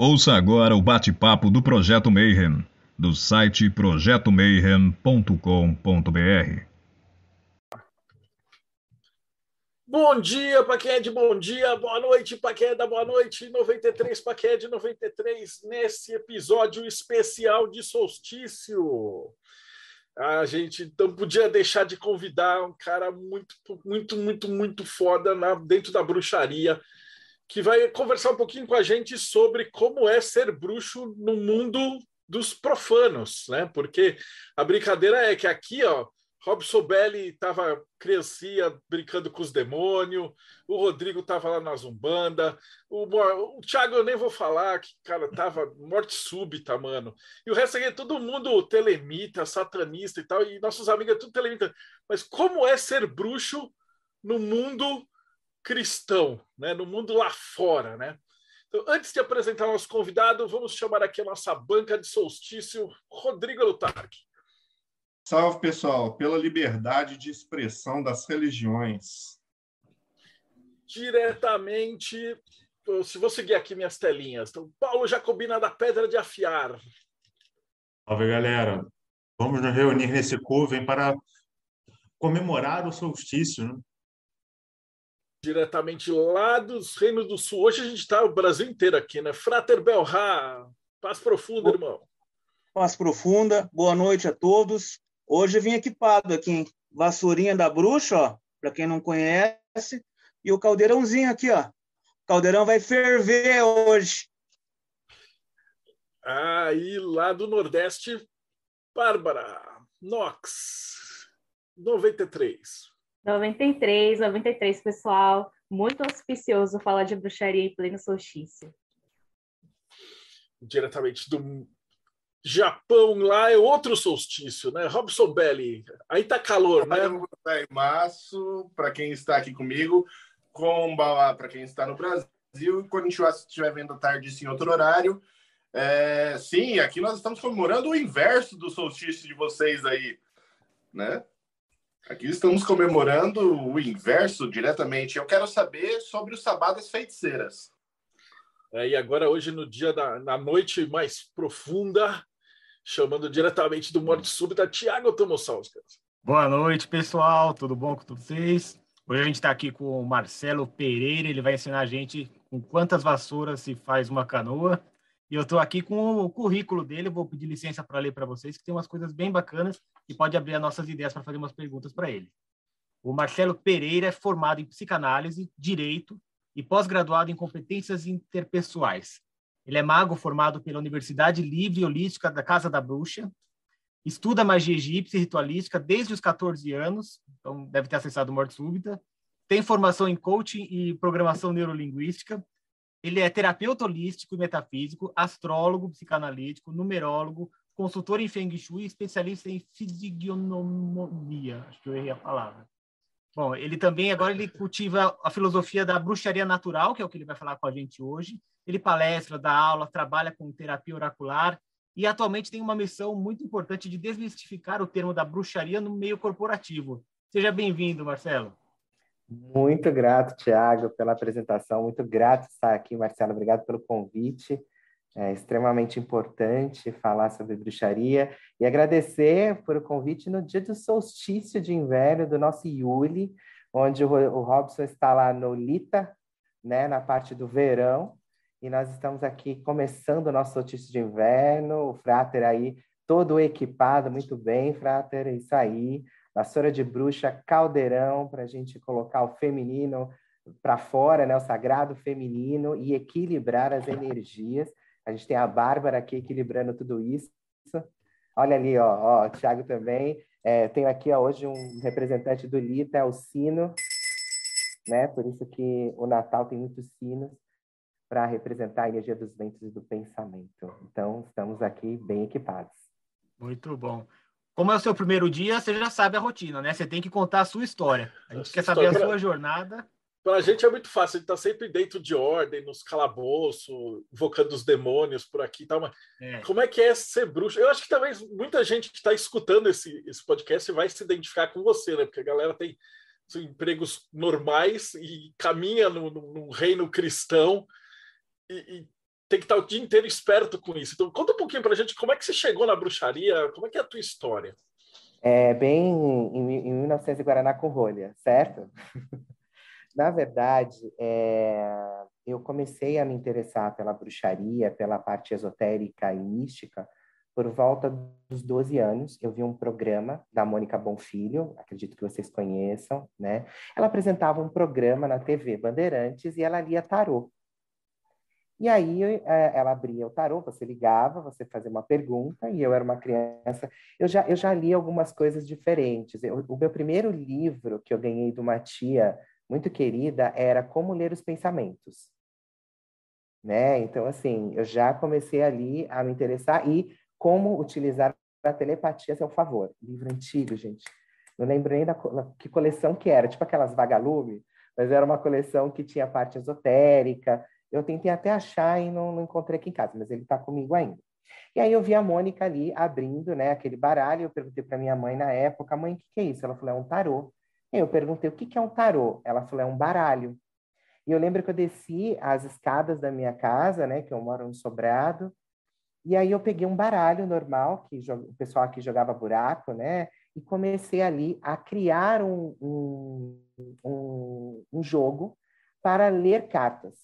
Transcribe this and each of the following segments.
Ouça agora o bate-papo do Projeto Mayhem, do site projetomayhem.com.br. Bom dia para quem é de bom dia, boa noite para quem é da boa noite, 93 para quem é de 93, nesse episódio especial de solstício. A gente não podia deixar de convidar um cara muito, muito, muito, muito foda na, dentro da bruxaria, que vai conversar um pouquinho com a gente sobre como é ser bruxo no mundo dos profanos, né? Porque a brincadeira é que aqui, ó, Robson Belli estava criancinha brincando com os demônios, o Rodrigo estava lá na Zumbanda, o, o Thiago eu nem vou falar, que cara tava morte súbita, mano. E o resto aqui é todo mundo telemita, satanista e tal, e nossos amigos é tudo telemita. Mas como é ser bruxo no mundo cristão, né? no mundo lá fora, né? Então, antes de apresentar nosso convidado, vamos chamar aqui a nossa banca de solstício, Rodrigo Lutarque. Salve, pessoal, pela liberdade de expressão das religiões. Diretamente, se vou seguir aqui minhas telinhas, então, Paulo Jacobina da Pedra de Afiar. Salve, galera. Vamos nos reunir nesse coven para comemorar o solstício, né? Diretamente lá dos Reinos do Sul. Hoje a gente está o Brasil inteiro aqui, né? Frater Belra, paz profunda, irmão. Paz profunda, boa noite a todos. Hoje eu vim equipado aqui, hein? Vassourinha da bruxa, ó, para quem não conhece, e o caldeirãozinho aqui, ó. O caldeirão vai ferver hoje. Aí, lá do Nordeste, Bárbara, Nox, 93. 93, 93, pessoal. Muito auspicioso falar de bruxaria em pleno solstício. Diretamente do Japão lá é outro solstício, né? Robson Belli, aí tá calor, né? Março, para quem está aqui comigo, Kombawa para quem está no Brasil, e quando a gente estiver vendo à tarde em outro horário. É, sim, aqui nós estamos comemorando o inverso do solstício de vocês aí, né? Aqui estamos comemorando o inverso diretamente. Eu quero saber sobre os sabadas feiticeiras. É, e agora, hoje, no dia da na noite mais profunda, chamando diretamente do Morte Súbita, Tiago Tomosauskas. Boa noite, pessoal. Tudo bom com vocês? Hoje a gente está aqui com o Marcelo Pereira. Ele vai ensinar a gente com quantas vassouras se faz uma canoa. E eu estou aqui com o currículo dele. Vou pedir licença para ler para vocês, que tem umas coisas bem bacanas e pode abrir as nossas ideias para fazer umas perguntas para ele. O Marcelo Pereira é formado em psicanálise, direito e pós-graduado em competências interpessoais. Ele é mago formado pela Universidade Livre e Holística da Casa da Bruxa. Estuda magia egípcia e ritualística desde os 14 anos, então deve ter acessado Morte Súbita. Tem formação em coaching e programação neurolinguística. Ele é terapeuta holístico e metafísico, astrólogo, psicanalítico, numerólogo, consultor em Feng Shui especialista em fisignomonia. Acho que eu errei a palavra. Bom, ele também agora ele cultiva a filosofia da bruxaria natural, que é o que ele vai falar com a gente hoje. Ele palestra, dá aula, trabalha com terapia oracular e atualmente tem uma missão muito importante de desmistificar o termo da bruxaria no meio corporativo. Seja bem-vindo, Marcelo. Muito grato, Tiago, pela apresentação. Muito grato estar aqui, Marcelo. Obrigado pelo convite. É extremamente importante falar sobre bruxaria e agradecer por o convite no dia do solstício de inverno do nosso Yuli, onde o, o Robson está lá no Lita, né, na parte do verão, e nós estamos aqui começando o nosso solstício de inverno, o Frater aí todo equipado, muito bem, Frater, é isso aí, vassoura de bruxa, caldeirão, para a gente colocar o feminino para fora, né, o sagrado feminino, e equilibrar as energias. A gente tem a Bárbara aqui equilibrando tudo isso. Olha ali, ó, ó o Thiago também. É, tenho aqui ó, hoje um representante do Lita, é o sino, né? Por isso que o Natal tem muitos sinos para representar a energia dos ventos e do pensamento. Então, estamos aqui bem equipados. Muito bom. Como é o seu primeiro dia, você já sabe a rotina, né? Você tem que contar a sua história. A gente quer saber a sua jornada. Para a gente é muito fácil, a gente está sempre dentro de ordem, nos calabouços, invocando os demônios por aqui e tal. Mas é. como é que é ser bruxo? Eu acho que talvez muita gente que está escutando esse, esse podcast vai se identificar com você, né? Porque a galera tem empregos normais e caminha no, no, no reino cristão e, tem que estar o dia inteiro esperto com isso. Então, conta um pouquinho para a gente como é que você chegou na bruxaria, como é que é a tua história? É bem em, em 1900 Guaraná com rolha, certo? na verdade, é, eu comecei a me interessar pela bruxaria, pela parte esotérica e mística, por volta dos 12 anos. Eu vi um programa da Mônica Bonfilho, acredito que vocês conheçam, né? Ela apresentava um programa na TV Bandeirantes e ela lia tarô. E aí é, ela abria o tarô, você ligava, você fazia uma pergunta, e eu era uma criança. Eu já, eu já li algumas coisas diferentes. Eu, o meu primeiro livro que eu ganhei de uma tia muito querida era Como Ler os Pensamentos. Né? Então, assim, eu já comecei ali a me interessar e como utilizar a telepatia a seu favor. Livro antigo, gente. Não lembro nem da que coleção que era, tipo aquelas vagalume, mas era uma coleção que tinha parte esotérica, eu tentei até achar e não, não encontrei aqui em casa, mas ele está comigo ainda. E aí eu vi a Mônica ali abrindo né, aquele baralho. Eu perguntei para minha mãe na época, mãe, o que, que é isso? Ela falou, é um tarô. Eu perguntei, o que, que é um tarô? Ela falou, é um baralho. E eu lembro que eu desci as escadas da minha casa, né, que eu moro no sobrado, e aí eu peguei um baralho normal, que o pessoal aqui jogava buraco, né, e comecei ali a criar um, um, um, um jogo para ler cartas.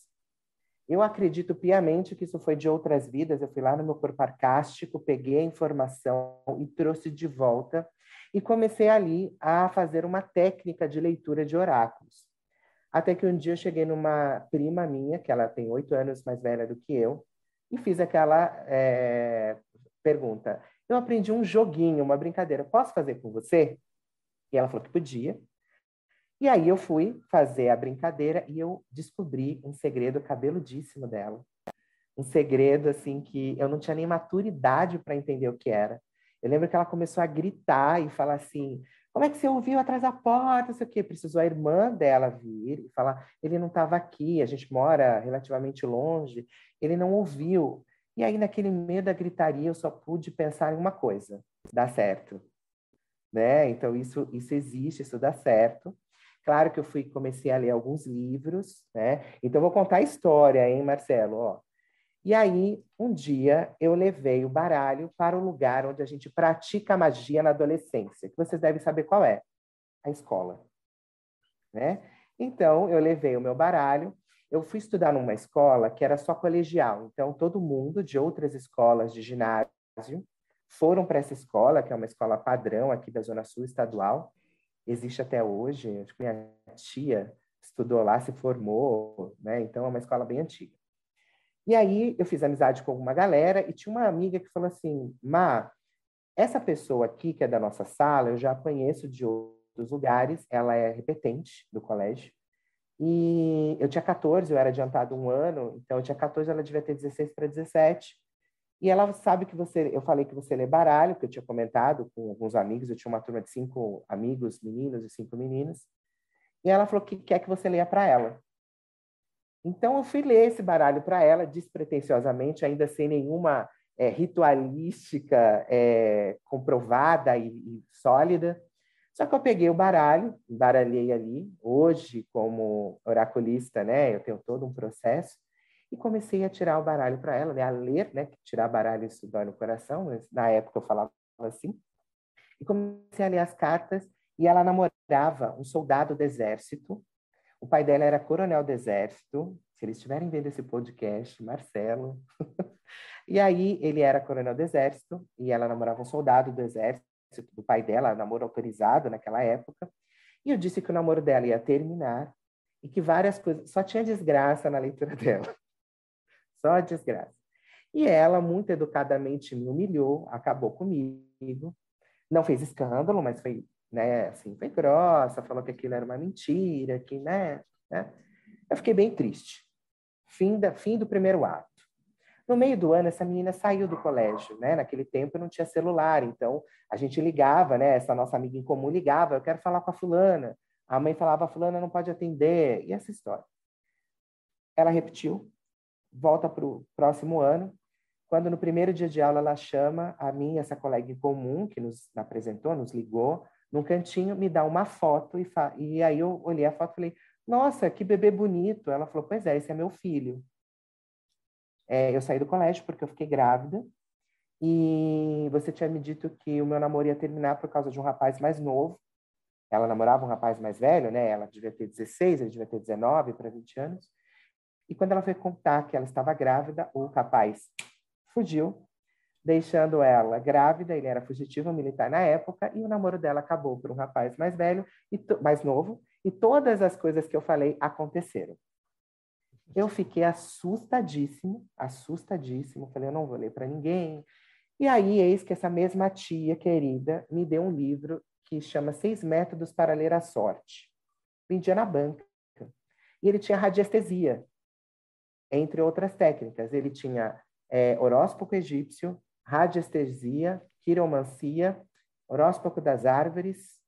Eu acredito piamente que isso foi de outras vidas. Eu fui lá no meu corpo arcástico, peguei a informação e trouxe de volta e comecei ali a fazer uma técnica de leitura de oráculos. Até que um dia eu cheguei numa prima minha, que ela tem oito anos mais velha do que eu, e fiz aquela é, pergunta. Eu aprendi um joguinho, uma brincadeira. Posso fazer com você? E ela falou que podia. E aí eu fui fazer a brincadeira e eu descobri um segredo cabeludíssimo dela. Um segredo, assim, que eu não tinha nem maturidade para entender o que era. Eu lembro que ela começou a gritar e falar assim: como é que você ouviu atrás da porta? Não sei o quê. Precisou a irmã dela vir e falar: ele não estava aqui, a gente mora relativamente longe, ele não ouviu. E aí, naquele meio da gritaria, eu só pude pensar em uma coisa: dá certo. Né? Então, isso, isso existe, isso dá certo. Claro que eu fui comecei a ler alguns livros, né? Então vou contar a história, hein, Marcelo? Ó. E aí, um dia eu levei o baralho para o lugar onde a gente pratica magia na adolescência, que vocês devem saber qual é, a escola, né? Então eu levei o meu baralho. Eu fui estudar numa escola que era só colegial, então todo mundo de outras escolas de ginásio foram para essa escola, que é uma escola padrão aqui da Zona Sul estadual, existe até hoje. Minha tia estudou lá, se formou, né? Então é uma escola bem antiga. E aí eu fiz amizade com uma galera e tinha uma amiga que falou assim: "Ma, essa pessoa aqui que é da nossa sala, eu já conheço de outros lugares, ela é repetente do colégio. E eu tinha 14, eu era adiantado um ano, então eu tinha 14, ela devia ter 16 para 17. E ela sabe que você, eu falei que você lê baralho, que eu tinha comentado com alguns amigos, eu tinha uma turma de cinco amigos, meninos e cinco meninas. E ela falou que quer que você leia para ela. Então eu fui ler esse baralho para ela, despretensiosamente, ainda sem nenhuma é, ritualística é, comprovada e, e, sólida. Só que eu peguei o baralho, baralhei ali. Hoje, como oraculista, né, eu tenho todo um processo e comecei a tirar o baralho para ela, né, a ler, né, que tirar baralho isso dói no coração, mas na época eu falava assim. E comecei a ler as cartas e ela namorava um soldado do exército. O pai dela era coronel do exército. Se eles estiverem vendo esse podcast, Marcelo. e aí ele era coronel do exército e ela namorava um soldado do exército do pai dela, namoro autorizado naquela época. E eu disse que o namoro dela ia terminar e que várias coisas, só tinha desgraça na leitura dela. Só desgraça. E ela, muito educadamente, me humilhou, acabou comigo. Não fez escândalo, mas foi, né, assim, foi grossa, falou que aquilo era uma mentira, que, né, né? Eu fiquei bem triste. Fim, da, fim do primeiro ato. No meio do ano, essa menina saiu do colégio, né? Naquele tempo não tinha celular, então a gente ligava, né? Essa nossa amiga em comum ligava, eu quero falar com a fulana. A mãe falava, a fulana não pode atender, e essa história. Ela repetiu, volta para o próximo ano, quando no primeiro dia de aula ela chama a mim, essa colega em comum, que nos apresentou, nos ligou, num cantinho, me dá uma foto, e, e aí eu olhei a foto e falei, nossa, que bebê bonito. Ela falou, pois é, esse é meu filho. é, eu saí do colégio porque eu fiquei grávida e você tinha me dito que o meu namoro ia terminar por causa de um rapaz mais novo. Ela namorava um rapaz mais velho, né? Ela devia ter 16, ele devia ter 19 para 20 anos. E quando ela foi contar que ela estava grávida, o rapaz fugiu, deixando ela grávida. Ele era fugitivo militar na época e o namoro dela acabou por um rapaz mais velho e mais novo. E todas as coisas que eu falei aconteceram. Eu fiquei assustadíssimo, assustadíssimo. Falei, eu não vou ler para ninguém. E aí, eis que essa mesma tia querida me deu um livro que chama Seis Métodos para Ler a Sorte. Vendia na banca. E ele tinha radiestesia, entre outras técnicas. Ele tinha é, horóscopo egípcio, radiestesia, quiromancia, horóscopo das árvores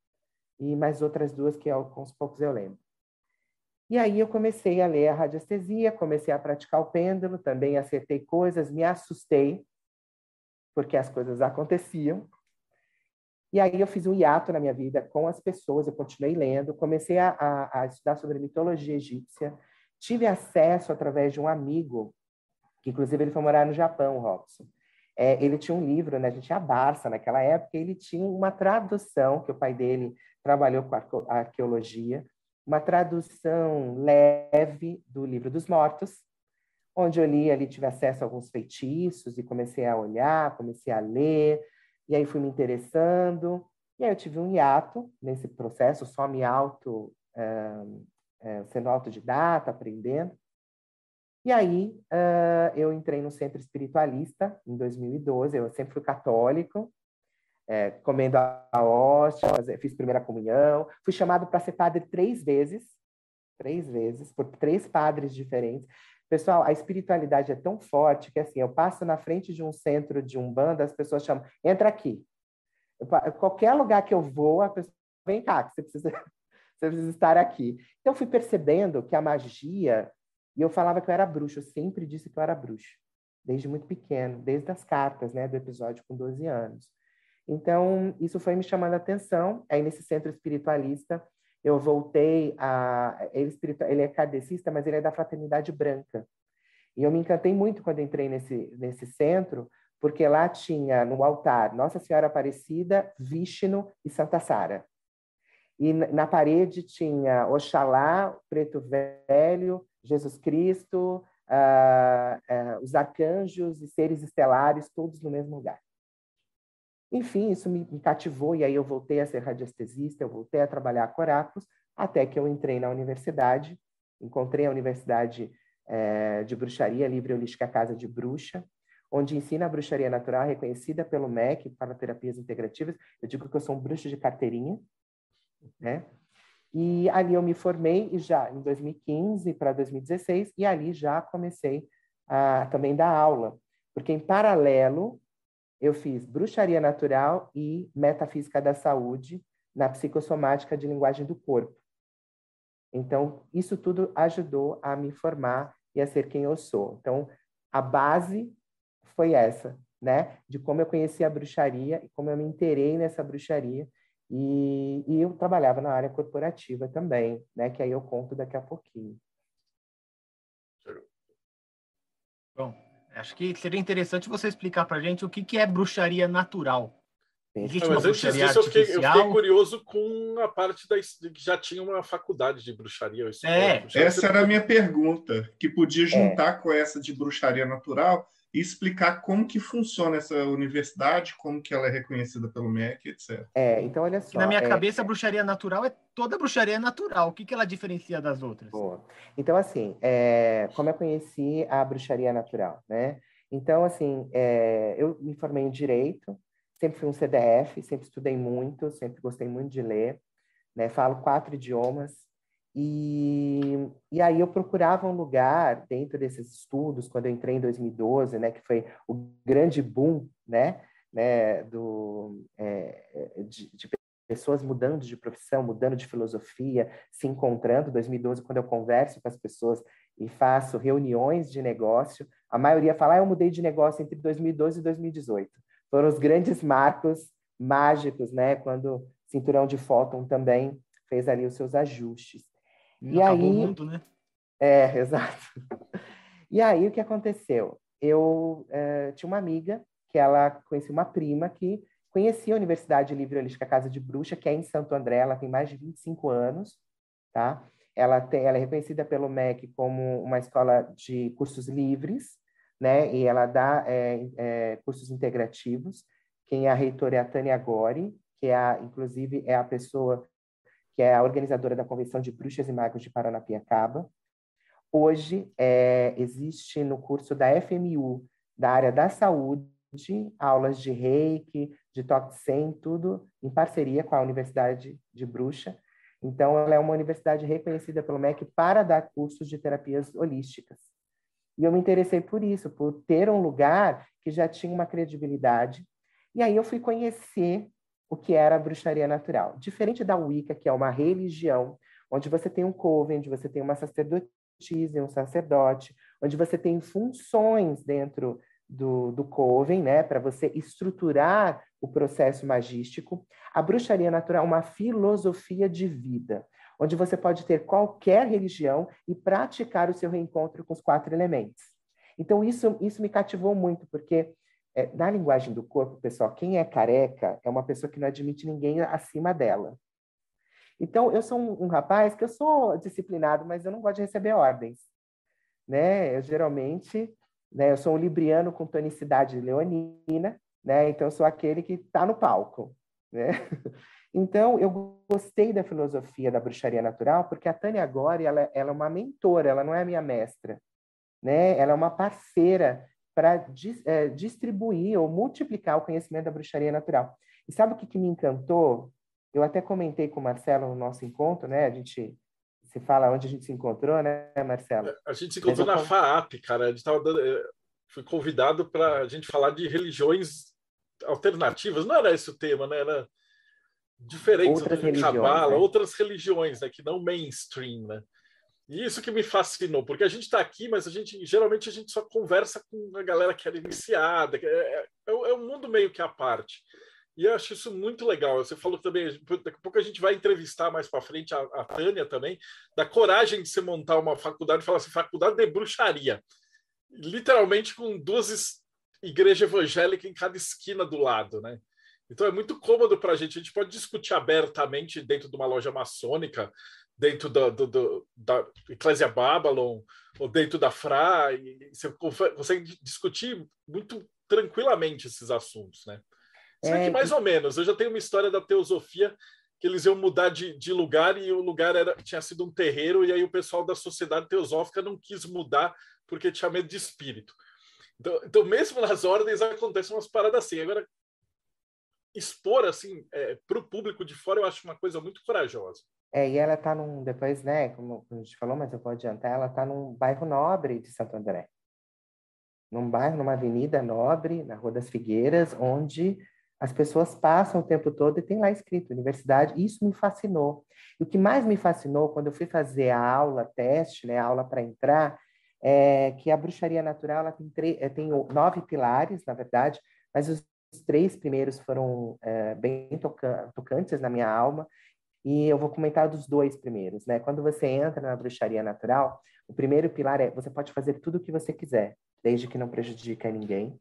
e mais outras duas que com os poucos eu lembro. E aí eu comecei a ler a radiestesia, comecei a praticar o pêndulo, também acertei coisas, me assustei, porque as coisas aconteciam. E aí eu fiz um hiato na minha vida com as pessoas, eu continuei lendo, comecei a, a, a estudar sobre mitologia egípcia, tive acesso através de um amigo, que inclusive ele foi morar no Japão, Robson. É, ele tinha um livro, né? a gente tinha a Barça naquela época, ele tinha uma tradução, que o pai dele trabalhou com arqueologia, uma tradução leve do Livro dos Mortos, onde eu li ali, tive acesso a alguns feitiços e comecei a olhar, comecei a ler, e aí fui me interessando. E aí eu tive um hiato nesse processo, só me auto, é, sendo autodidata, aprendendo. E aí uh, eu entrei no centro espiritualista em 2012, eu sempre fui católico, é, comendo a hóstia, fiz primeira comunhão, fui chamado para ser padre três vezes, três vezes, por três padres diferentes. Pessoal, a espiritualidade é tão forte que assim, eu passo na frente de um centro de umbanda, as pessoas chamam, entra aqui. Eu, qualquer lugar que eu vou, a pessoa vem cá, que você precisa, você precisa estar aqui. Então, eu fui percebendo que a magia, e eu falava que eu era bruxo, eu sempre disse que eu era bruxo, desde muito pequeno, desde as cartas, né, do episódio com 12 anos. Então, isso foi me chamando a atenção. Aí, nesse centro espiritualista, eu voltei a. Ele, ele é kardecista, mas ele é da Fraternidade Branca. E eu me encantei muito quando entrei nesse, nesse centro, porque lá tinha no altar Nossa Senhora Aparecida, Vishnu e Santa Sara. E na parede tinha Oxalá, Preto Velho, Jesus Cristo, uh, uh, os arcanjos e seres estelares, todos no mesmo lugar. Enfim, isso me, me cativou e aí eu voltei a ser radiestesista, eu voltei a trabalhar com oráculos, até que eu entrei na universidade, encontrei a Universidade é, de Bruxaria Livre Holística Casa de Bruxa, onde ensina a bruxaria natural reconhecida pelo MEC para terapias integrativas. Eu digo que eu sou um bruxo de carteirinha, né? E ali eu me formei e já em 2015 para 2016 e ali já comecei a também dar aula, porque em paralelo eu fiz bruxaria natural e metafísica da saúde na psicossomática de linguagem do corpo. Então, isso tudo ajudou a me formar e a ser quem eu sou. Então, a base foi essa, né? De como eu conheci a bruxaria e como eu me interei nessa bruxaria. E, e eu trabalhava na área corporativa também, né? Que aí eu conto daqui a pouquinho. Bom, Acho que seria interessante você explicar para a gente o que, que é bruxaria natural. Existe mas antes disso, eu fiquei, eu fiquei, curioso com a parte da que já tinha uma faculdade de bruxaria. É. Bruxaria. Essa era a minha pergunta, que podia juntar é. com essa de bruxaria natural e explicar como que funciona essa universidade, como que ela é reconhecida pelo MEC, etc. É, então olha só. na minha é... cabeça, a bruxaria natural é toda bruxaria natural. O que, que ela diferencia das outras? Boa. Então, assim, é... como eu conheci a bruxaria natural, né? Então, assim, é... eu me formei em Direito, sempre fui um CDF, sempre estudei muito, sempre gostei muito de ler, né? Falo quatro idiomas, e, e aí eu procurava um lugar dentro desses estudos, quando eu entrei em 2012, né, que foi o grande boom, né, né do, é, de, de pessoas mudando de profissão, mudando de filosofia, se encontrando. 2012, quando eu converso com as pessoas e faço reuniões de negócio, a maioria fala, ah, eu mudei de negócio entre 2012 e 2018. Foram os grandes marcos mágicos, né? Quando Cinturão de Fóton também fez ali os seus ajustes. E Acabou aí, o mundo, né? É, exato. E aí o que aconteceu? eu é, tinha uma amiga que ela conhecia uma prima que conhecia a Universidade Livre Holística Casa de Bruxa, que é em Santo André, ela tem mais de 25 anos, tá? Ela, tem, ela é reconhecida pelo MEC como uma escola de cursos livres, né? E ela dá é, é, cursos integrativos. Quem é a reitora é a Tânia Gori, que é a, inclusive é a pessoa que é a organizadora da Convenção de Bruxas e Magos de Paranapiacaba. Hoje é, existe no curso da FMU, da área da saúde, aulas de reiki, de toque tudo em parceria com a Universidade de Bruxa. Então, ela é uma universidade reconhecida pelo MEC para dar cursos de terapias holísticas. E eu me interessei por isso, por ter um lugar que já tinha uma credibilidade. E aí eu fui conhecer o que era a bruxaria natural. Diferente da Wicca, que é uma religião, onde você tem um coven, onde você tem uma sacerdotisa, um sacerdote, onde você tem funções dentro do, do coven, né, para você estruturar o processo magístico. A bruxaria natural é uma filosofia de vida, onde você pode ter qualquer religião e praticar o seu reencontro com os quatro elementos. Então, isso, isso me cativou muito, porque é, na linguagem do corpo, pessoal, quem é careca é uma pessoa que não admite ninguém acima dela. Então, eu sou um, um, rapaz que eu sou disciplinado, mas eu não gosto de receber ordens. Né? Eu geralmente, né, eu sou um libriano com tonicidade leonina, né? Então, eu sou aquele que está no palco, né? Então, eu gostei da filosofia da bruxaria natural, porque a Tânia Gori, ela, ela é uma mentora, ela não é minha mestra, né? Ela é uma parceira para é, distribuir ou multiplicar o conhecimento da bruxaria natural. E sabe o que, que me encantou? Eu até comentei com o Marcelo no nosso encontro, né? A gente se fala onde a gente se encontrou, né, Marcelo? A gente se encontrou na FAAP, cara. A gente tava dando, eh, fui convidado para a gente falar de religiões alternativas. Não era esse o tema, né? Era diferentes, outras religiões, cabala, né? outras religiões, né? Que não mainstream, né? E isso que me fascinou, porque a gente está aqui, mas a gente geralmente a gente só conversa com a galera que era iniciada, é, é, é, é um mundo meio que à parte. E eu acho isso muito legal. Você falou também, daqui a pouco a gente vai entrevistar mais para frente a, a, Tânia também, da coragem de você montar uma faculdade e falar assim: faculdade de bruxaria. Literalmente com duas igrejas evangélicas em cada esquina do lado, né? Então é muito cômodo para a gente. A gente pode discutir abertamente dentro de uma loja maçônica dentro do, do, do, da Eclésia Babylon ou dentro da FRA, e você consegue discutir muito tranquilamente esses assuntos, né? Se é, que mais ou menos, eu já tenho uma história da teosofia que eles iam mudar de, de lugar e o lugar era, tinha sido um terreiro e aí o pessoal da sociedade teosófica não quis mudar porque tinha medo de espírito. Então, então mesmo nas ordens acontecem umas paradas assim. Agora, expor assim é, para o público de fora eu acho uma coisa muito corajosa. É, e ela está num, depois, né, como a gente falou, mas eu vou adiantar, ela está num bairro nobre de Santo André. Num bairro, numa avenida nobre, na Rua das Figueiras, onde as pessoas passam o tempo todo e tem lá escrito universidade. Isso me fascinou. E o que mais me fascinou quando eu fui fazer a aula teste, né, a aula para entrar, é que a bruxaria natural ela tem, é, tem nove pilares, na verdade, mas os três primeiros foram é, bem tocantes na minha alma e eu vou comentar dos dois primeiros, né? Quando você entra na bruxaria natural, o primeiro pilar é você pode fazer tudo o que você quiser, desde que não prejudique ninguém.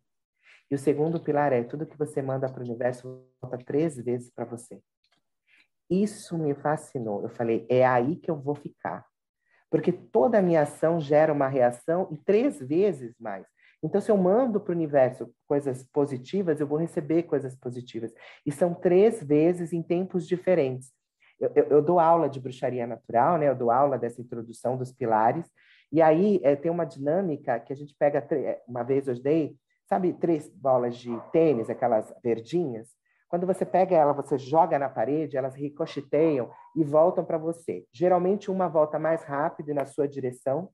E o segundo pilar é tudo que você manda para o universo volta três vezes para você. Isso me fascinou. Eu falei, é aí que eu vou ficar. Porque toda a minha ação gera uma reação e três vezes mais. Então, se eu mando para o universo coisas positivas, eu vou receber coisas positivas. E são três vezes em tempos diferentes. Eu, eu, eu, dou aula de bruxaria natural, né? Eu dou aula dessa introdução dos pilares. E aí é, tem uma dinâmica que a gente pega, é, uma vez eu dei, sabe, três bolas de tênis, aquelas verdinhas? Quando você pega ela, você joga na parede, elas ricocheteiam e voltam para você. Geralmente uma volta mais rápido na sua direção,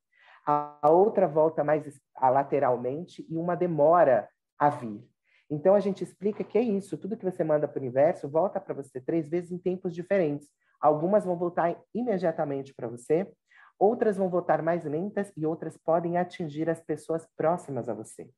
a outra volta mais lateralmente e uma demora a vir. Então, a gente explica que é isso, tudo que você manda para o universo volta para você três vezes em tempos diferentes. Algumas vão voltar imediatamente para você, outras vão voltar mais lentas e outras podem atingir as pessoas próximas a você.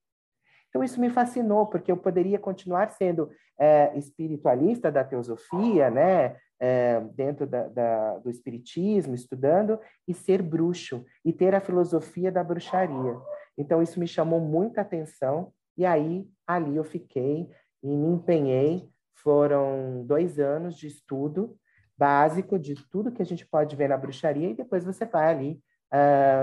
Então, isso me fascinou, porque eu poderia continuar sendo é, espiritualista da teosofia, né? É, dentro da, da, do espiritismo, estudando, e ser bruxo, e ter a filosofia da bruxaria. Então, isso me chamou muita atenção, e aí, ali eu fiquei e me empenhei. Foram dois anos de estudo básico de tudo que a gente pode ver na bruxaria, e depois você vai ali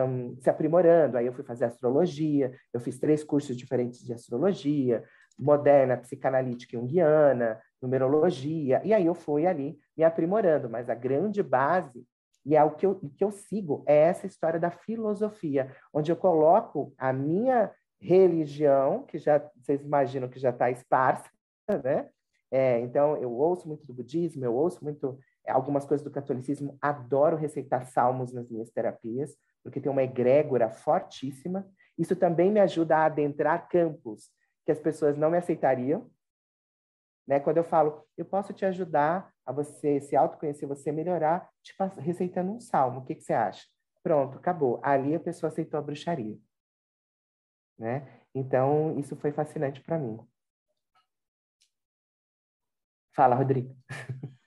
um, se aprimorando. Aí eu fui fazer astrologia, eu fiz três cursos diferentes de astrologia, moderna, psicanalítica junguiana, numerologia, e aí eu fui ali me aprimorando, mas a grande base, e é o que eu, que eu sigo, é essa história da filosofia, onde eu coloco a minha religião, que já vocês imaginam que já está esparsa, né? É, então, eu ouço muito do budismo, eu ouço muito algumas coisas do catolicismo, adoro receitar salmos nas minhas terapias, porque tem uma egrégora fortíssima. Isso também me ajuda a adentrar campos que as pessoas não me aceitariam. Né? Quando eu falo, eu posso te ajudar a você se autoconhecer, você melhorar, te receitando um salmo. O que, que você acha? Pronto, acabou. Ali a pessoa aceitou a bruxaria. Né? Então, isso foi fascinante para mim. Fala, Rodrigo.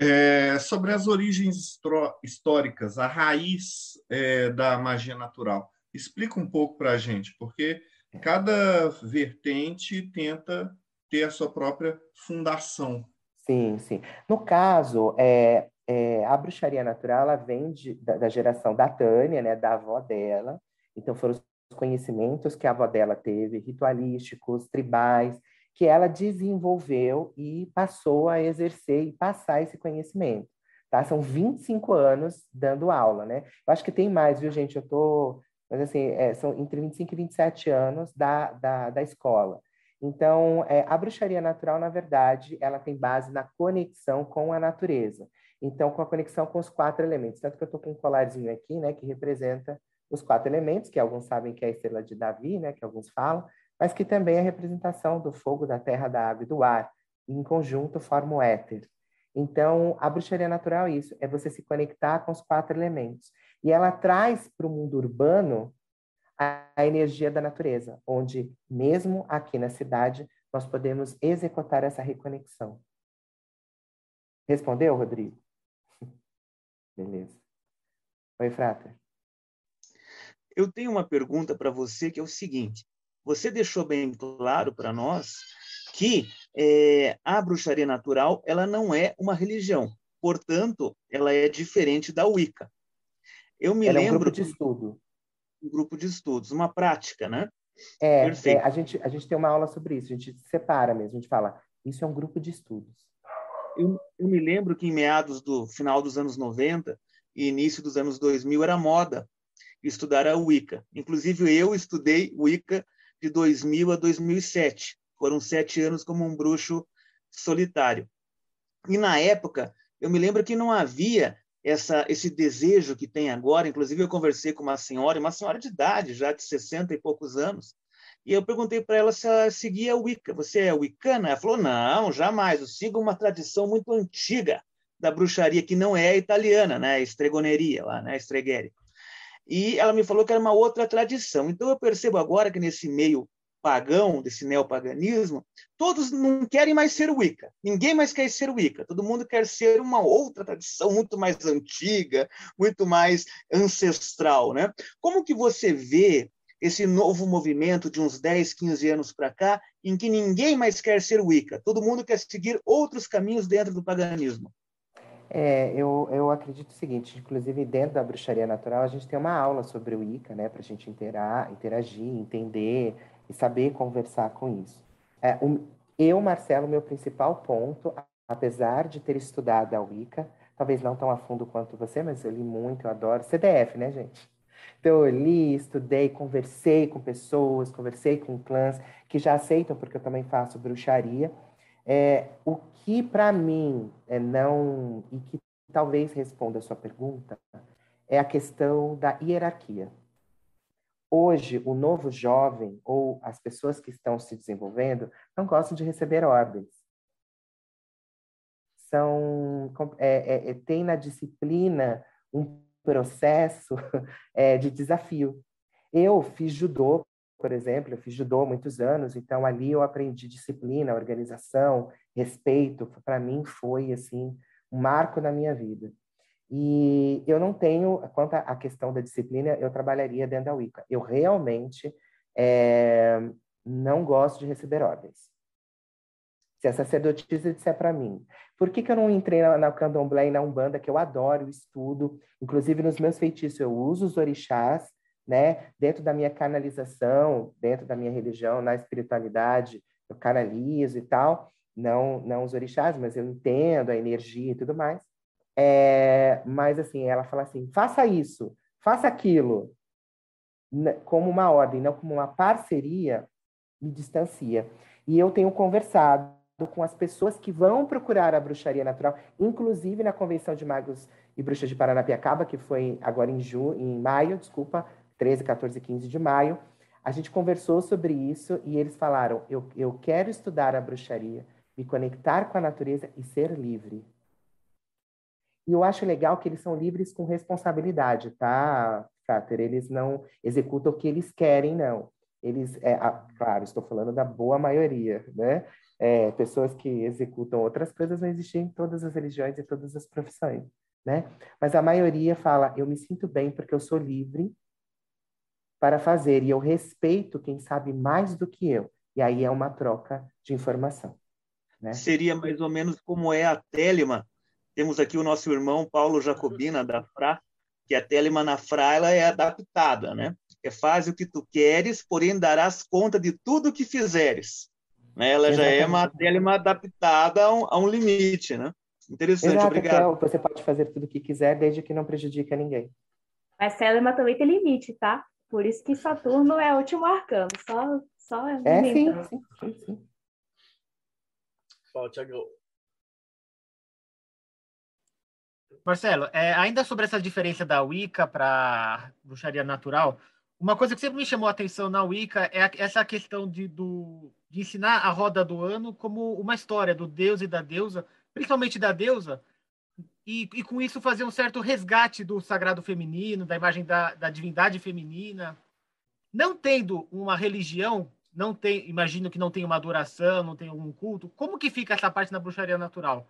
É, sobre as origens históricas, a raiz é, da magia natural. Explica um pouco para a gente, porque cada vertente tenta ter a sua própria fundação. Sim, sim. No caso, é, é a bruxaria natural ela vem de, da, da, geração da Tânia, né, da avó dela. Então, foram os conhecimentos que a avó dela teve, ritualísticos, tribais, que ela desenvolveu e passou a exercer e passar esse conhecimento. Tá? São 25 anos dando aula, né? Eu acho que tem mais, viu, gente? Eu tô... Mas, assim, é, são entre 25 e 27 anos da, da, da escola. Então, é, a bruxaria natural, na verdade, ela tem base na conexão com a natureza. Então, com a conexão com os quatro elementos. Tanto que eu estou com um colarzinho aqui, né, que representa os quatro elementos, que alguns sabem que é a estrela de Davi, né, que alguns falam, mas que também é a representação do fogo, da terra, da água e do ar, e em conjunto formam o éter. Então, a bruxaria natural é isso, é você se conectar com os quatro elementos. E ela traz para o mundo urbano a, a energia da natureza, onde, mesmo aqui na cidade, nós podemos executar essa reconexão. Respondeu, Rodrigo? Beleza. Oi, Frater. Eu tenho uma pergunta para você que é o seguinte: você deixou bem claro para nós que é, a bruxaria natural ela não é uma religião, portanto, ela é diferente da Wicca. Eu me ela lembro é um grupo de estudo. Um grupo de estudos, uma prática, né? É, é, a, gente, a gente tem uma aula sobre isso, a gente separa mesmo, a gente fala, isso é um grupo de estudos. Eu, eu me lembro que em meados do final dos anos 90 e início dos anos 2000 era moda estudar a Wicca. Inclusive, eu estudei Wicca de 2000 a 2007. Foram sete anos como um bruxo solitário. E na época, eu me lembro que não havia essa, esse desejo que tem agora. Inclusive, eu conversei com uma senhora, uma senhora de idade, já de 60 e poucos anos, e eu perguntei para ela se ela seguia a Wicca. Você é wicana? Ela falou: não, jamais. Eu sigo uma tradição muito antiga da bruxaria, que não é italiana, né? Estregoneria lá, né? Estregueri e ela me falou que era uma outra tradição. Então eu percebo agora que nesse meio pagão, desse neopaganismo, todos não querem mais ser Wicca. Ninguém mais quer ser Wicca. Todo mundo quer ser uma outra tradição muito mais antiga, muito mais ancestral, né? Como que você vê esse novo movimento de uns 10, 15 anos para cá, em que ninguém mais quer ser Wicca, todo mundo quer seguir outros caminhos dentro do paganismo? É, eu, eu acredito o seguinte, inclusive dentro da bruxaria natural, a gente tem uma aula sobre o Ica, né, para a gente interar, interagir, entender e saber conversar com isso. É, eu, Marcelo, meu principal ponto, apesar de ter estudado a Wicca, talvez não tão a fundo quanto você, mas eu li muito, eu adoro CDF, né, gente? Então, eu li, estudei, conversei com pessoas, conversei com clãs que já aceitam, porque eu também faço bruxaria, é, o que para mim é não e que talvez responda a sua pergunta é a questão da hierarquia. Hoje, o novo jovem ou as pessoas que estão se desenvolvendo não gostam de receber ordens. São é, é, é tem na disciplina um processo é, de desafio. Eu fiz judô por exemplo, eu fiz judô há muitos anos, então ali eu aprendi disciplina, organização, respeito. Para mim foi assim um marco na minha vida. E eu não tenho, quanto à questão da disciplina, eu trabalharia dentro da Wicca. Eu realmente é, não gosto de receber ordens. Se a sacerdotisa disser para mim, por que, que eu não entrei na, na candomblé e na umbanda, que eu adoro, estudo, inclusive nos meus feitiços eu uso os orixás, né? Dentro da minha canalização, dentro da minha religião, na espiritualidade, eu canalizo e tal, não, não os orixás, mas eu entendo a energia e tudo mais. É, mas assim, ela fala assim: faça isso, faça aquilo, né, como uma ordem, não como uma parceria, me distancia. E eu tenho conversado com as pessoas que vão procurar a bruxaria natural, inclusive na Convenção de Magos e Bruxas de Paranapiacaba, que foi agora em, ju em maio, desculpa, 13, 14 e 15 de maio. A gente conversou sobre isso e eles falaram: eu, eu quero estudar a bruxaria, me conectar com a natureza e ser livre. E eu acho legal que eles são livres com responsabilidade, tá, Frater? Eles não executam o que eles querem, não. Eles, é, ah, claro, estou falando da boa maioria, né? É, pessoas que executam outras coisas não existem em todas as religiões e todas as profissões, né? Mas a maioria fala: eu me sinto bem porque eu sou livre para fazer e eu respeito quem sabe mais do que eu. E aí é uma troca de informação. Né? Seria mais ou menos como é a Telema. Temos aqui o nosso irmão Paulo Jacobina da Fra, que a Telema na Fra ela é adaptada, né? É faz o que tu queres, porém darás conta de tudo que fizeres. Né? Ela Exatamente. já é uma Telema adaptada a um, a um limite, né? Interessante, Exato, obrigado. Você pode fazer tudo o que quiser, desde que não prejudique a ninguém. Mas Telema também tem limite, tá? Por isso que Saturno é o último arcano. Só, só é, sim, sim, sim, sim. Fala, Tiago. Marcelo, é, ainda sobre essa diferença da Wicca para bruxaria natural, uma coisa que sempre me chamou a atenção na Wicca é essa questão de, do, de ensinar a roda do ano como uma história do deus e da deusa, principalmente da deusa, e, e com isso fazer um certo resgate do sagrado feminino, da imagem da, da divindade feminina. Não tendo uma religião, não tem, imagino que não tem uma adoração, não tem algum culto, como que fica essa parte na bruxaria natural?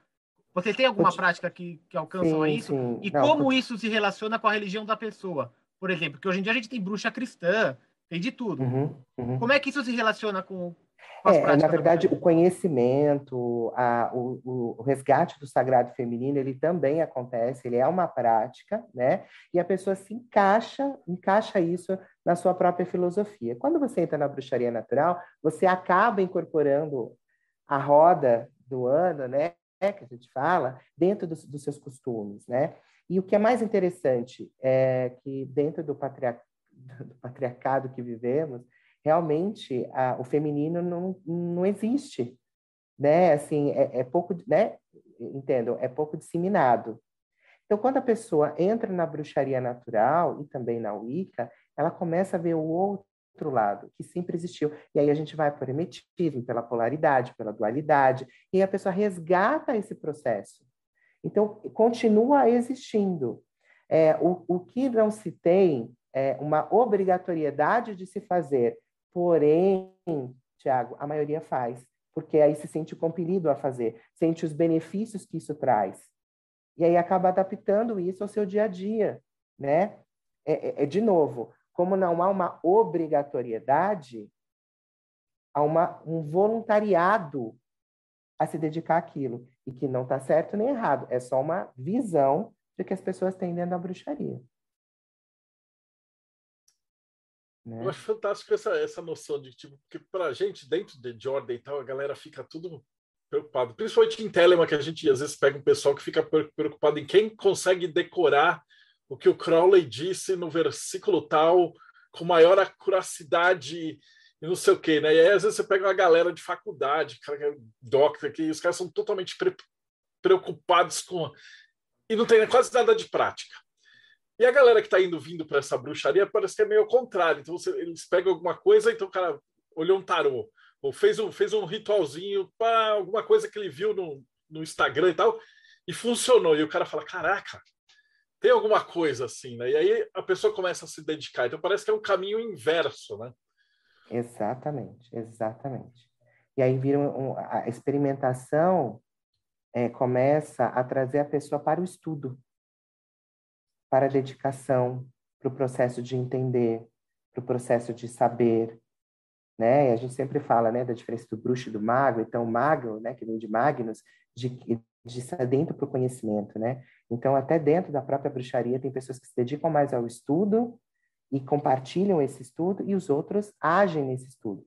Você tem alguma prática que, que alcançam sim, a isso? Sim. E não, como isso se relaciona com a religião da pessoa? Por exemplo, que hoje em dia a gente tem bruxa cristã, tem de tudo. Uhum, uhum. Como é que isso se relaciona com, é, Na verdade, o conhecimento, a, o, o, resgate do sagrado feminino, ele também acontece, ele é uma prática, né? E a pessoa se encaixa, encaixa isso na sua própria filosofia. Quando você entra na bruxaria natural, você acaba incorporando a roda do ano, né? que a gente fala, dentro dos, dos, seus costumes, né? E o que é mais interessante é que dentro do, patriar do patriarcado que vivemos, realmente a, o feminino não, não existe, né? Assim, é, é pouco, né? Entendo, é pouco disseminado. Então, quando a pessoa entra na bruxaria natural e também na Wicca, ela começa a ver o outro lado, que sempre existiu. E aí a gente vai por hermetismo, pela polaridade, pela dualidade, e a pessoa resgata esse processo. Então, continua existindo. É, o, o que não se tem é uma obrigatoriedade de se fazer, porém, Tiago, a maioria faz, porque aí se sente compelido a fazer, sente os benefícios que isso traz. E aí acaba adaptando isso ao seu dia a dia, né? É, é, é de novo, como não há uma obrigatoriedade, há uma, um voluntariado a se dedicar àquilo. E que não está certo nem errado, é só uma visão de que as pessoas têm dentro da bruxaria. Né? Eu acho fantástico essa, essa noção de tipo, para a gente, dentro de Jordan e tal, a galera fica tudo preocupado. Principalmente em Telema, que a gente às vezes pega um pessoal que fica preocupado em quem consegue decorar o que o Crowley disse no versículo tal, com maior acuracidade e não sei o quê, né? E aí, às vezes, você pega uma galera de faculdade, cara que é doctor, que os caras são totalmente pre preocupados com. E não tem quase nada de prática. E a galera que está indo vindo para essa bruxaria parece que é meio ao contrário. Então, você, eles pegam alguma coisa, então o cara olhou um tarô, ou fez um, fez um ritualzinho para alguma coisa que ele viu no, no Instagram e tal, e funcionou. E o cara fala: Caraca, tem alguma coisa assim, né? E aí a pessoa começa a se dedicar. Então parece que é um caminho inverso, né? Exatamente, exatamente. E aí vira um, a experimentação é, começa a trazer a pessoa para o estudo. Para a dedicação, para o processo de entender, para o processo de saber, né? E a gente sempre fala, né, da diferença do bruxo e do mago. Então, mago, né, que vem de Magnus, de, de estar dentro para o conhecimento, né? Então, até dentro da própria bruxaria, tem pessoas que se dedicam mais ao estudo e compartilham esse estudo, e os outros agem nesse estudo.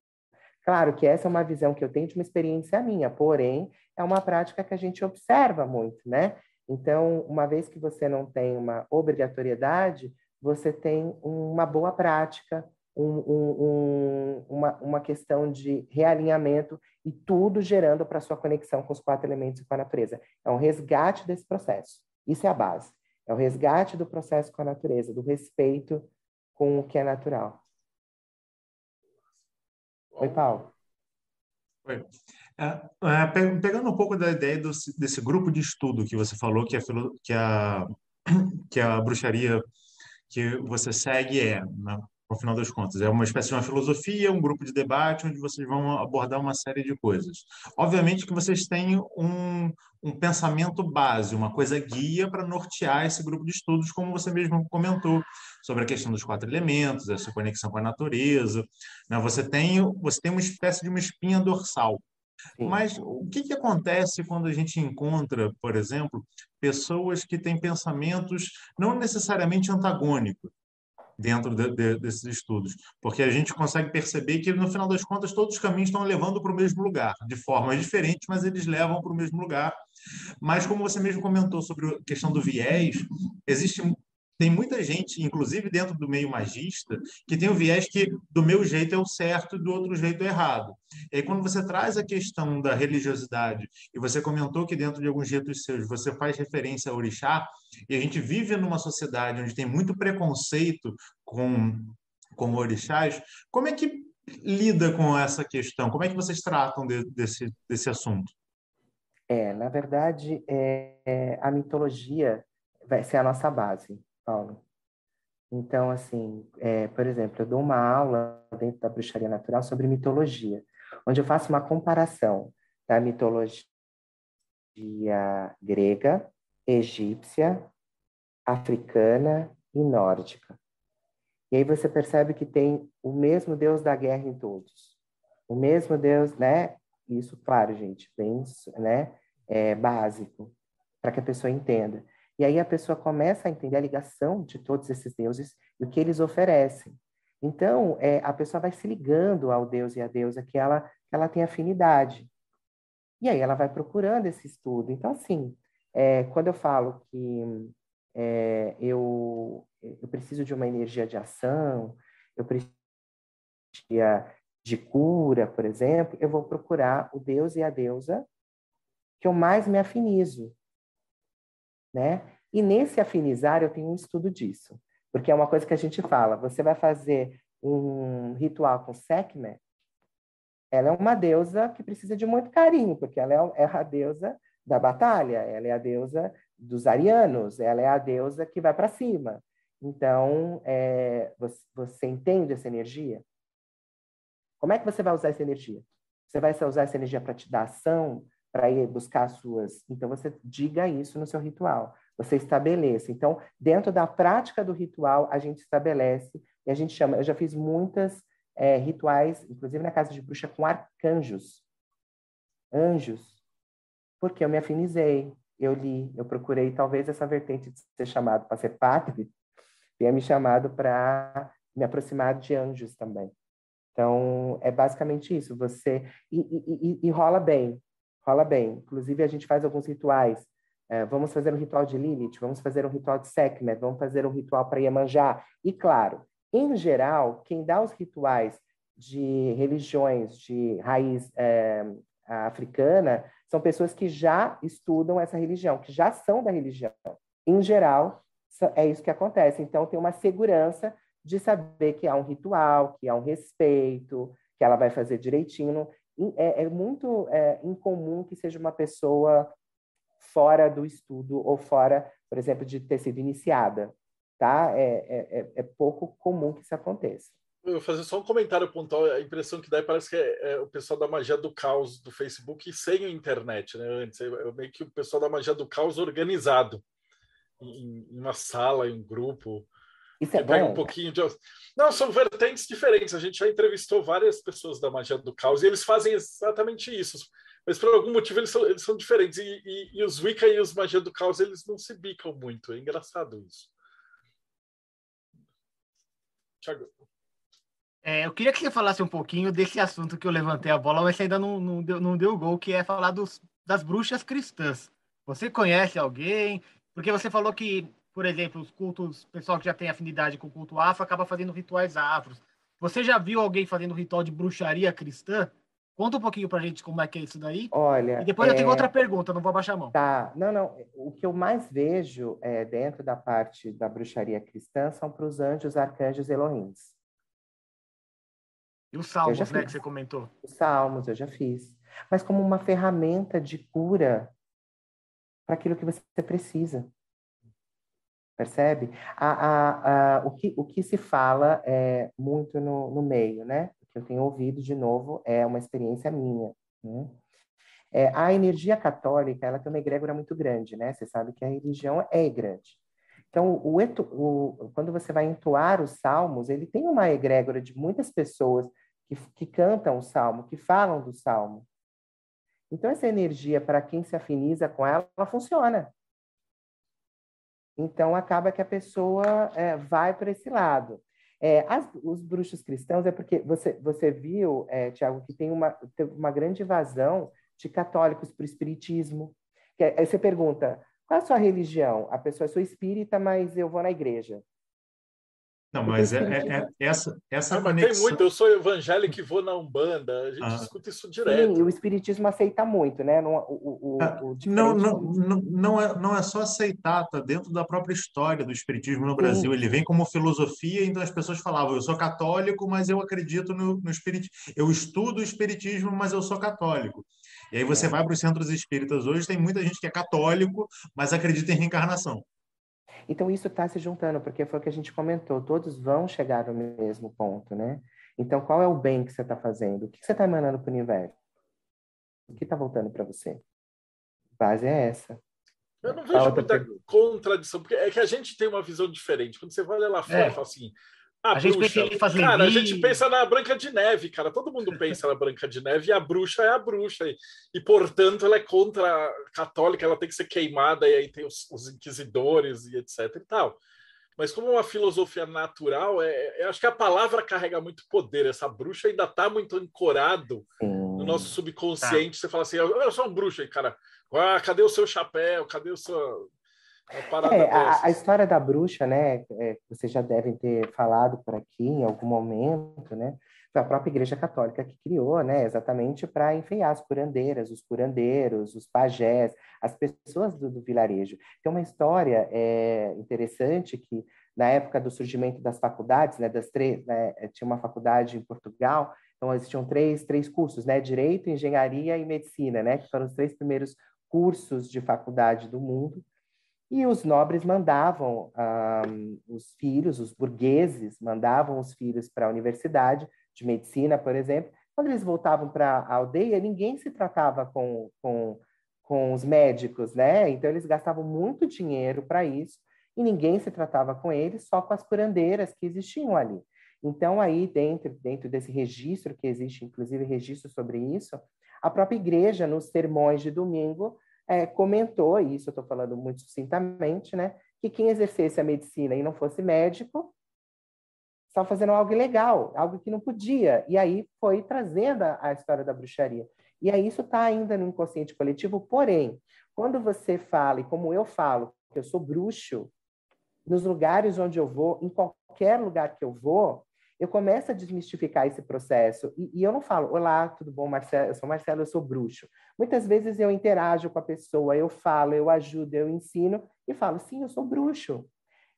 Claro que essa é uma visão que eu tenho de uma experiência minha, porém, é uma prática que a gente observa muito, né? Então, uma vez que você não tem uma obrigatoriedade, você tem uma boa prática, um, um, uma, uma questão de realinhamento e tudo gerando para sua conexão com os quatro elementos e com a natureza. É um resgate desse processo. Isso é a base. É o resgate do processo com a natureza, do respeito com o que é natural. Oi, Paulo. Oi. É, é, pegando um pouco da ideia desse grupo de estudo que você falou, que a, que a, que a bruxaria que você segue é, né, no final das contas, é uma espécie de uma filosofia, um grupo de debate onde vocês vão abordar uma série de coisas. Obviamente que vocês têm um, um pensamento base, uma coisa guia para nortear esse grupo de estudos, como você mesmo comentou, sobre a questão dos quatro elementos, essa conexão com a natureza. Né? Você, tem, você tem uma espécie de uma espinha dorsal mas o que, que acontece quando a gente encontra, por exemplo, pessoas que têm pensamentos não necessariamente antagônicos dentro de, de, desses estudos? Porque a gente consegue perceber que, no final das contas, todos os caminhos estão levando para o mesmo lugar, de formas diferentes, mas eles levam para o mesmo lugar. Mas, como você mesmo comentou sobre a questão do viés, existe tem muita gente, inclusive dentro do meio magista, que tem o viés que do meu jeito é o certo e do outro jeito é errado. E aí, quando você traz a questão da religiosidade, e você comentou que dentro de alguns ritos seus você faz referência a orixá, e a gente vive numa sociedade onde tem muito preconceito com, com orixás, como é que lida com essa questão? Como é que vocês tratam de, desse, desse assunto? É, na verdade, é, é, a mitologia vai ser a nossa base. Paulo. Então, assim, é, por exemplo, eu dou uma aula dentro da bruxaria natural sobre mitologia, onde eu faço uma comparação da mitologia grega, egípcia, africana e nórdica. E aí você percebe que tem o mesmo Deus da guerra em todos. O mesmo Deus, né? Isso, claro, gente, bem né? É, básico, para que a pessoa entenda. E aí a pessoa começa a entender a ligação de todos esses deuses e o que eles oferecem. Então, é, a pessoa vai se ligando ao deus e à deusa que ela, que ela tem afinidade. E aí ela vai procurando esse estudo. Então, assim, é, quando eu falo que é, eu, eu preciso de uma energia de ação, eu preciso de cura, por exemplo, eu vou procurar o deus e a deusa que eu mais me afinizo né? E nesse afinizar eu tenho um estudo disso, porque é uma coisa que a gente fala, você vai fazer um ritual com Sekhmet, ela é uma deusa que precisa de muito carinho, porque ela é, é a deusa da batalha, ela é a deusa dos arianos, ela é a deusa que vai para cima. Então, é, você, você entende essa energia? Como é que você vai usar essa energia? Você vai usar essa energia para te dar ação, para ir buscar suas. Então, você diga isso no seu ritual, você estabeleça. Então, dentro da prática do ritual, a gente estabelece e a gente chama. Eu já fiz muitas é, rituais, inclusive na casa de bruxa, com arcanjos, anjos, porque eu me afinizei, eu li, eu procurei talvez essa vertente de ser chamado para ser padre, tenha me chamado para me aproximar de anjos também. Então, é basicamente isso. Você. E, e, e, e rola bem rola bem. Inclusive, a gente faz alguns rituais. É, vamos fazer um ritual de Lilith, vamos fazer um ritual de Sekhmet, vamos fazer um ritual para Iemanjá. E, claro, em geral, quem dá os rituais de religiões de raiz é, africana são pessoas que já estudam essa religião, que já são da religião. Em geral, é isso que acontece. Então, tem uma segurança de saber que há um ritual, que há um respeito, que ela vai fazer direitinho é, é muito é, incomum que seja uma pessoa fora do estudo ou fora, por exemplo, de ter sido iniciada, tá? É, é, é, é pouco comum que isso aconteça. Eu vou fazer só um comentário pontual. A impressão que dá é parece que é, é, o pessoal da magia do caos do Facebook sem a internet, né? Antes, é meio que o pessoal da magia do caos organizado. em, em uma sala, em um grupo. Isso é pega bom. um pouquinho de. Não, são vertentes diferentes. A gente já entrevistou várias pessoas da magia do caos e eles fazem exatamente isso. Mas por algum motivo eles são, eles são diferentes. E, e- e os Wicca e os magia do caos eles não se bicam muito. É engraçado isso. Thiago, É, eu queria que você falasse um pouquinho desse assunto que eu levantei a bola, mas você ainda não, não, deu, não deu gol, que é falar dos, das bruxas cristãs. Você conhece alguém? Porque você falou que, por exemplo, os cultos, pessoal que já tem afinidade com o culto afro acaba fazendo rituais afros. Você já viu alguém fazendo ritual de bruxaria cristã? Conta um pouquinho pra gente como é que é isso daí. Olha, E depois eu tenho é, outra pergunta, não vou abaixar a mão. Tá, não, não. O que eu mais vejo é, dentro da parte da bruxaria cristã são para os anjos, arcanjos e Elohims. E os salmos, né, fiz. que você comentou. Os salmos eu já fiz, mas como uma ferramenta de cura para aquilo que você precisa. Percebe? A, a, a, o, que, o que se fala é muito no, no meio, né? O que eu tenho ouvido, de novo, é uma experiência minha. Né? É, a energia católica ela tem uma egrégora muito grande, né? Você sabe que a religião é grande. Então, o, o- quando você vai entoar os salmos, ele tem uma egrégora de muitas pessoas que, que cantam o salmo, que falam do salmo. Então, essa energia, para quem se afiniza com ela, ela funciona. Então, acaba que a pessoa é, vai para esse lado. É, as- os bruxos cristãos é porque você, você viu, é, Tiago, que tem uma, teve uma grande invasão de católicos para o espiritismo. Que é- aí você pergunta, qual é a sua religião? A pessoa, eu sou espírita, mas eu vou na igreja. Não, mas é, é- é- essa, essa Ah, mas tem conexão. muito. Eu sou evangélico e vou na Umbanda. A gente Ah. escuta isso Sim, direto. e o espiritismo aceita muito, né? Não- o, o, Ah, o, Não, diferente não, não, não é, não é só aceitar, está dentro da própria história do espiritismo no Brasil. Ele vem como filosofia, então as pessoas falavam, eu sou católico, mas eu acredito no, no espiritismo. Eu estudo o espiritismo, mas eu sou católico. E aí você É. vai para os centros espíritas hoje, tem muita gente que é católico, mas acredita em reencarnação. Então, isso está se juntando, porque foi o que a gente comentou, todos vão chegar no mesmo ponto, né? Então, qual é o bem que você está fazendo? O que você está emanando para o universo? O que está voltando para você? A base é essa. Eu não vejo muita contradição, porque é que a gente tem uma visão diferente. Quando você vai lá fora É. e fala assim, a, A gente bruxa. pensa em fazer cara, a gente pensa na Branca de Neve, cara. Todo mundo pensa na Branca de Neve e a bruxa é a bruxa. E, e, portanto, ela é contra a católica, ela tem que ser queimada, e aí tem os, os inquisidores e etc e tal. Mas como uma filosofia natural, é, eu acho que a palavra carrega muito poder. Essa bruxa ainda está muito ancorado Sim. no nosso subconsciente. Você fala assim, eu, eu sou um bruxo, aí, cara. Ah, cadê o seu chapéu? Cadê o seu. Parada É, a, a dessas. história da bruxa, né? é, vocês já devem ter falado por aqui em algum momento, né? Foi a própria Igreja Católica que criou, né? Exatamente para enfeiar as curandeiras, os curandeiros, os pajés, as pessoas do, do vilarejo. Tem uma história é, interessante que na época do surgimento das faculdades, né? Das três, né, tinha uma faculdade em Portugal, então existiam três, três cursos, né? Direito, engenharia e medicina, né? Que foram os três primeiros cursos de faculdade do mundo. E os nobres mandavam ah, os filhos, os burgueses, mandavam os filhos para a universidade de medicina, por exemplo. Quando eles voltavam para a aldeia, ninguém se tratava com, com, com os médicos, né? Então, eles gastavam muito dinheiro para isso e ninguém se tratava com eles, só com as curandeiras que existiam ali. Então, aí, dentro, dentro desse registro, que existe, inclusive, registro sobre isso, a própria igreja, nos sermões de domingo, é, comentou, e isso eu estou falando muito sucintamente, né, que quem exercesse a medicina e não fosse médico estava fazendo algo ilegal, algo que não podia. E aí foi trazendo a, a história da bruxaria. E aí isso está ainda no inconsciente coletivo, porém, quando você fala, e como eu falo, que eu sou bruxo, nos lugares onde eu vou, em qualquer lugar que eu vou, eu começo a desmistificar esse processo. E, e, eu não falo, olá, tudo bom, Marcelo? Eu sou Marcelo, eu sou bruxo. Muitas vezes eu interajo com a pessoa, eu falo, eu ajudo, eu ensino, e falo, sim, eu sou bruxo.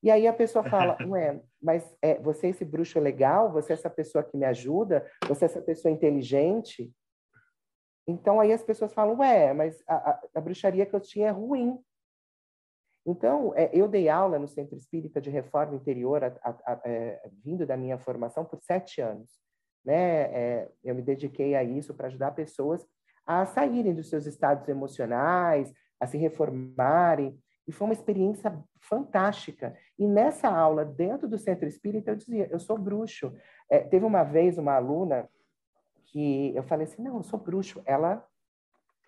E aí a pessoa fala, ué, mas é, você é esse bruxo legal? Você é essa pessoa que me ajuda? Você é essa pessoa inteligente? Então aí as pessoas falam, ué, mas a, a, a bruxaria que eu tinha é ruim. Então, é, eu dei aula no Centro Espírita de Reforma Interior, a, a, a, é, vindo da minha formação, por sete anos. Né? É, eu me dediquei a isso para ajudar pessoas a saírem dos seus estados emocionais, a se reformarem. E foi uma experiência fantástica. E nessa aula, dentro do centro espírita, eu dizia: eu sou bruxo. É, teve uma vez uma aluna que eu falei assim: não, eu sou bruxo. Ela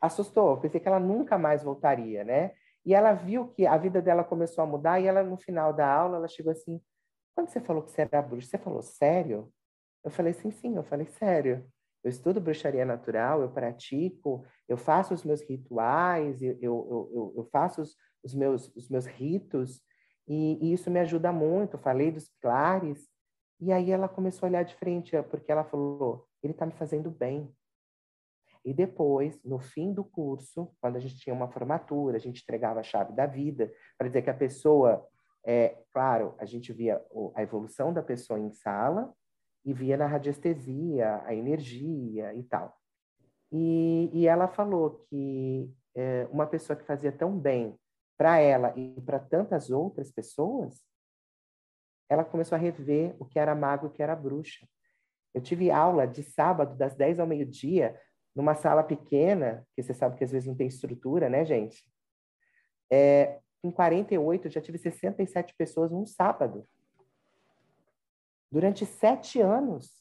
assustou, pensei que ela nunca mais voltaria, né? E ela viu que a vida dela começou a mudar e ela, no final da aula, ela chegou assim: quando você falou que você era bruxo, você falou sério? Eu falei, sim, sim, eu falei sério. Eu estudo bruxaria natural, eu pratico, eu faço os meus rituais, eu, eu, eu, eu faço os, os, meus, os meus ritos, e, e, isso me ajuda muito. Eu falei dos pilares, e aí ela começou a olhar de frente, porque ela falou: ele está me fazendo bem. E depois, no fim do curso, quando a gente tinha uma formatura, a gente entregava a chave da vida, para dizer que a pessoa, é, claro, a gente via a evolução da pessoa em sala, e via na radiestesia a energia e tal. E, e ela falou que é, uma pessoa que fazia tão bem para ela e para tantas outras pessoas, ela começou a rever o que era mago e o que era bruxa. Eu tive aula de sábado, das 10 ao meio-dia, numa sala pequena, que você sabe que às vezes não tem estrutura, né, gente? É, em 48, eu já tive 67 pessoas num sábado durante sete anos.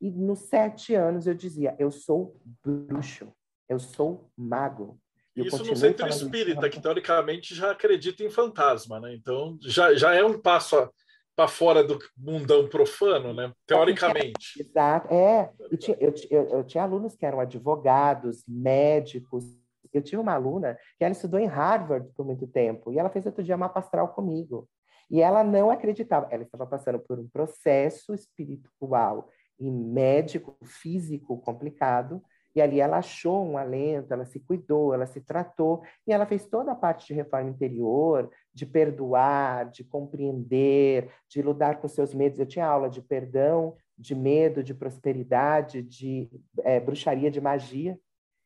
E nos sete anos eu dizia: eu sou bruxo, eu sou mago. E Isso no centro espírita, que teoricamente já acredita em fantasma, né? Então já, já é um passo para fora do mundão profano, né? Teoricamente. Exato, é. Eu tinha, eu, eu, eu tinha alunos que eram advogados, médicos. Eu tinha uma aluna que ela estudou em Harvard por muito tempo e ela fez outro dia mapa astral comigo. E ela não acreditava, ela estava passando por um processo espiritual e médico, físico complicado, e ali ela achou um alento, ela se cuidou, ela se tratou, e ela fez toda a parte de reforma interior, de perdoar, de compreender, de lidar com seus medos. Eu tinha aula de perdão, de medo, de prosperidade, de é, bruxaria, de magia.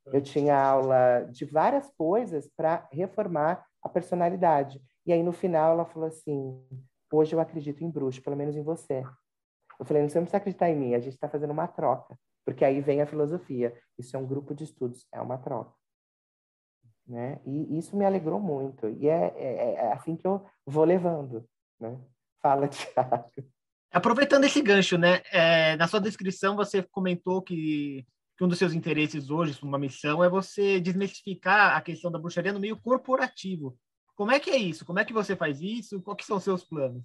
Eu tinha aula de várias coisas para reformar a personalidade. E aí, no final, ela falou assim: Hoje eu acredito em bruxo, pelo menos em você. Eu falei: Não você não precisa acreditar em mim, a gente está fazendo uma troca. Porque aí vem a filosofia. Isso é um grupo de estudos, é uma troca. Né? E isso me alegrou muito. E é, é, é assim que eu vou levando. Né? Fala, Tiago. Aproveitando esse gancho, né? É, na sua descrição você comentou que, que, um dos seus interesses hoje, uma missão, é você desmistificar a questão da bruxaria no meio corporativo. Como é que é isso? Como é que você faz isso? Quais são os seus planos?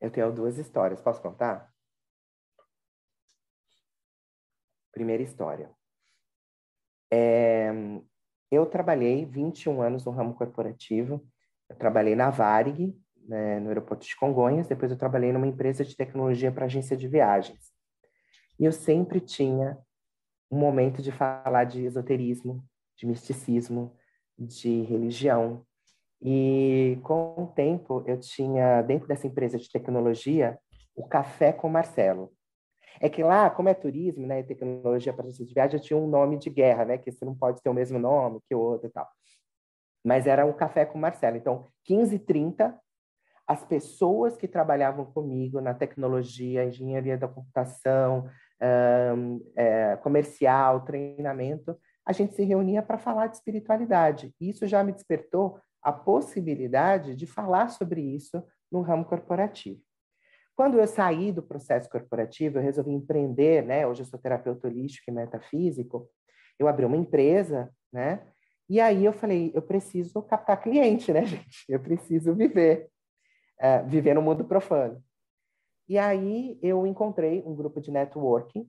Eu tenho duas histórias. Posso contar? Primeira história. É, eu trabalhei 21 anos no ramo corporativo. Eu trabalhei na Varig, né, no aeroporto de Congonhas. Depois eu trabalhei numa empresa de tecnologia para agência de viagens. E eu sempre tinha um momento de falar de esoterismo, de misticismo, de religião, e com o tempo, eu tinha, dentro dessa empresa de tecnologia, o Café com Marcelo. É que lá, como é turismo, né, tecnologia para de viagem, tinha um nome de guerra, né, que você não pode ter o mesmo nome que o outro e tal. Mas era o Café com Marcelo. Então, 15 30 as pessoas que trabalhavam comigo na tecnologia, engenharia da computação, um, é, comercial, treinamento, a gente se reunia para falar de espiritualidade. Isso já me despertou a possibilidade de falar sobre isso no ramo corporativo. Quando eu saí do processo corporativo, eu resolvi empreender, né? Hoje eu sou terapeuta holístico e metafísico. Eu abri uma empresa, né? E aí eu falei, eu preciso captar cliente, né, gente? Eu preciso viver, uh, viver no mundo profano. E aí eu encontrei um grupo de networking.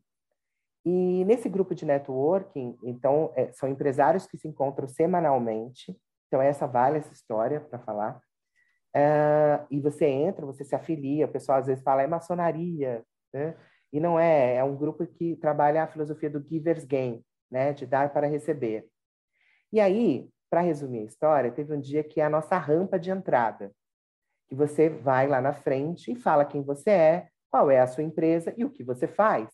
E nesse grupo de networking, então, é, são empresários que se encontram semanalmente então, essa vale essa história para falar. Uh, e você entra, você se afilia, o pessoal às vezes fala é maçonaria, né? E não é, é um grupo que trabalha a filosofia do giver's gain, né? De dar para receber. E aí, para resumir a história, teve um dia que é a nossa rampa de entrada, que você vai lá na frente e fala quem você é, qual é a sua empresa e o que você faz.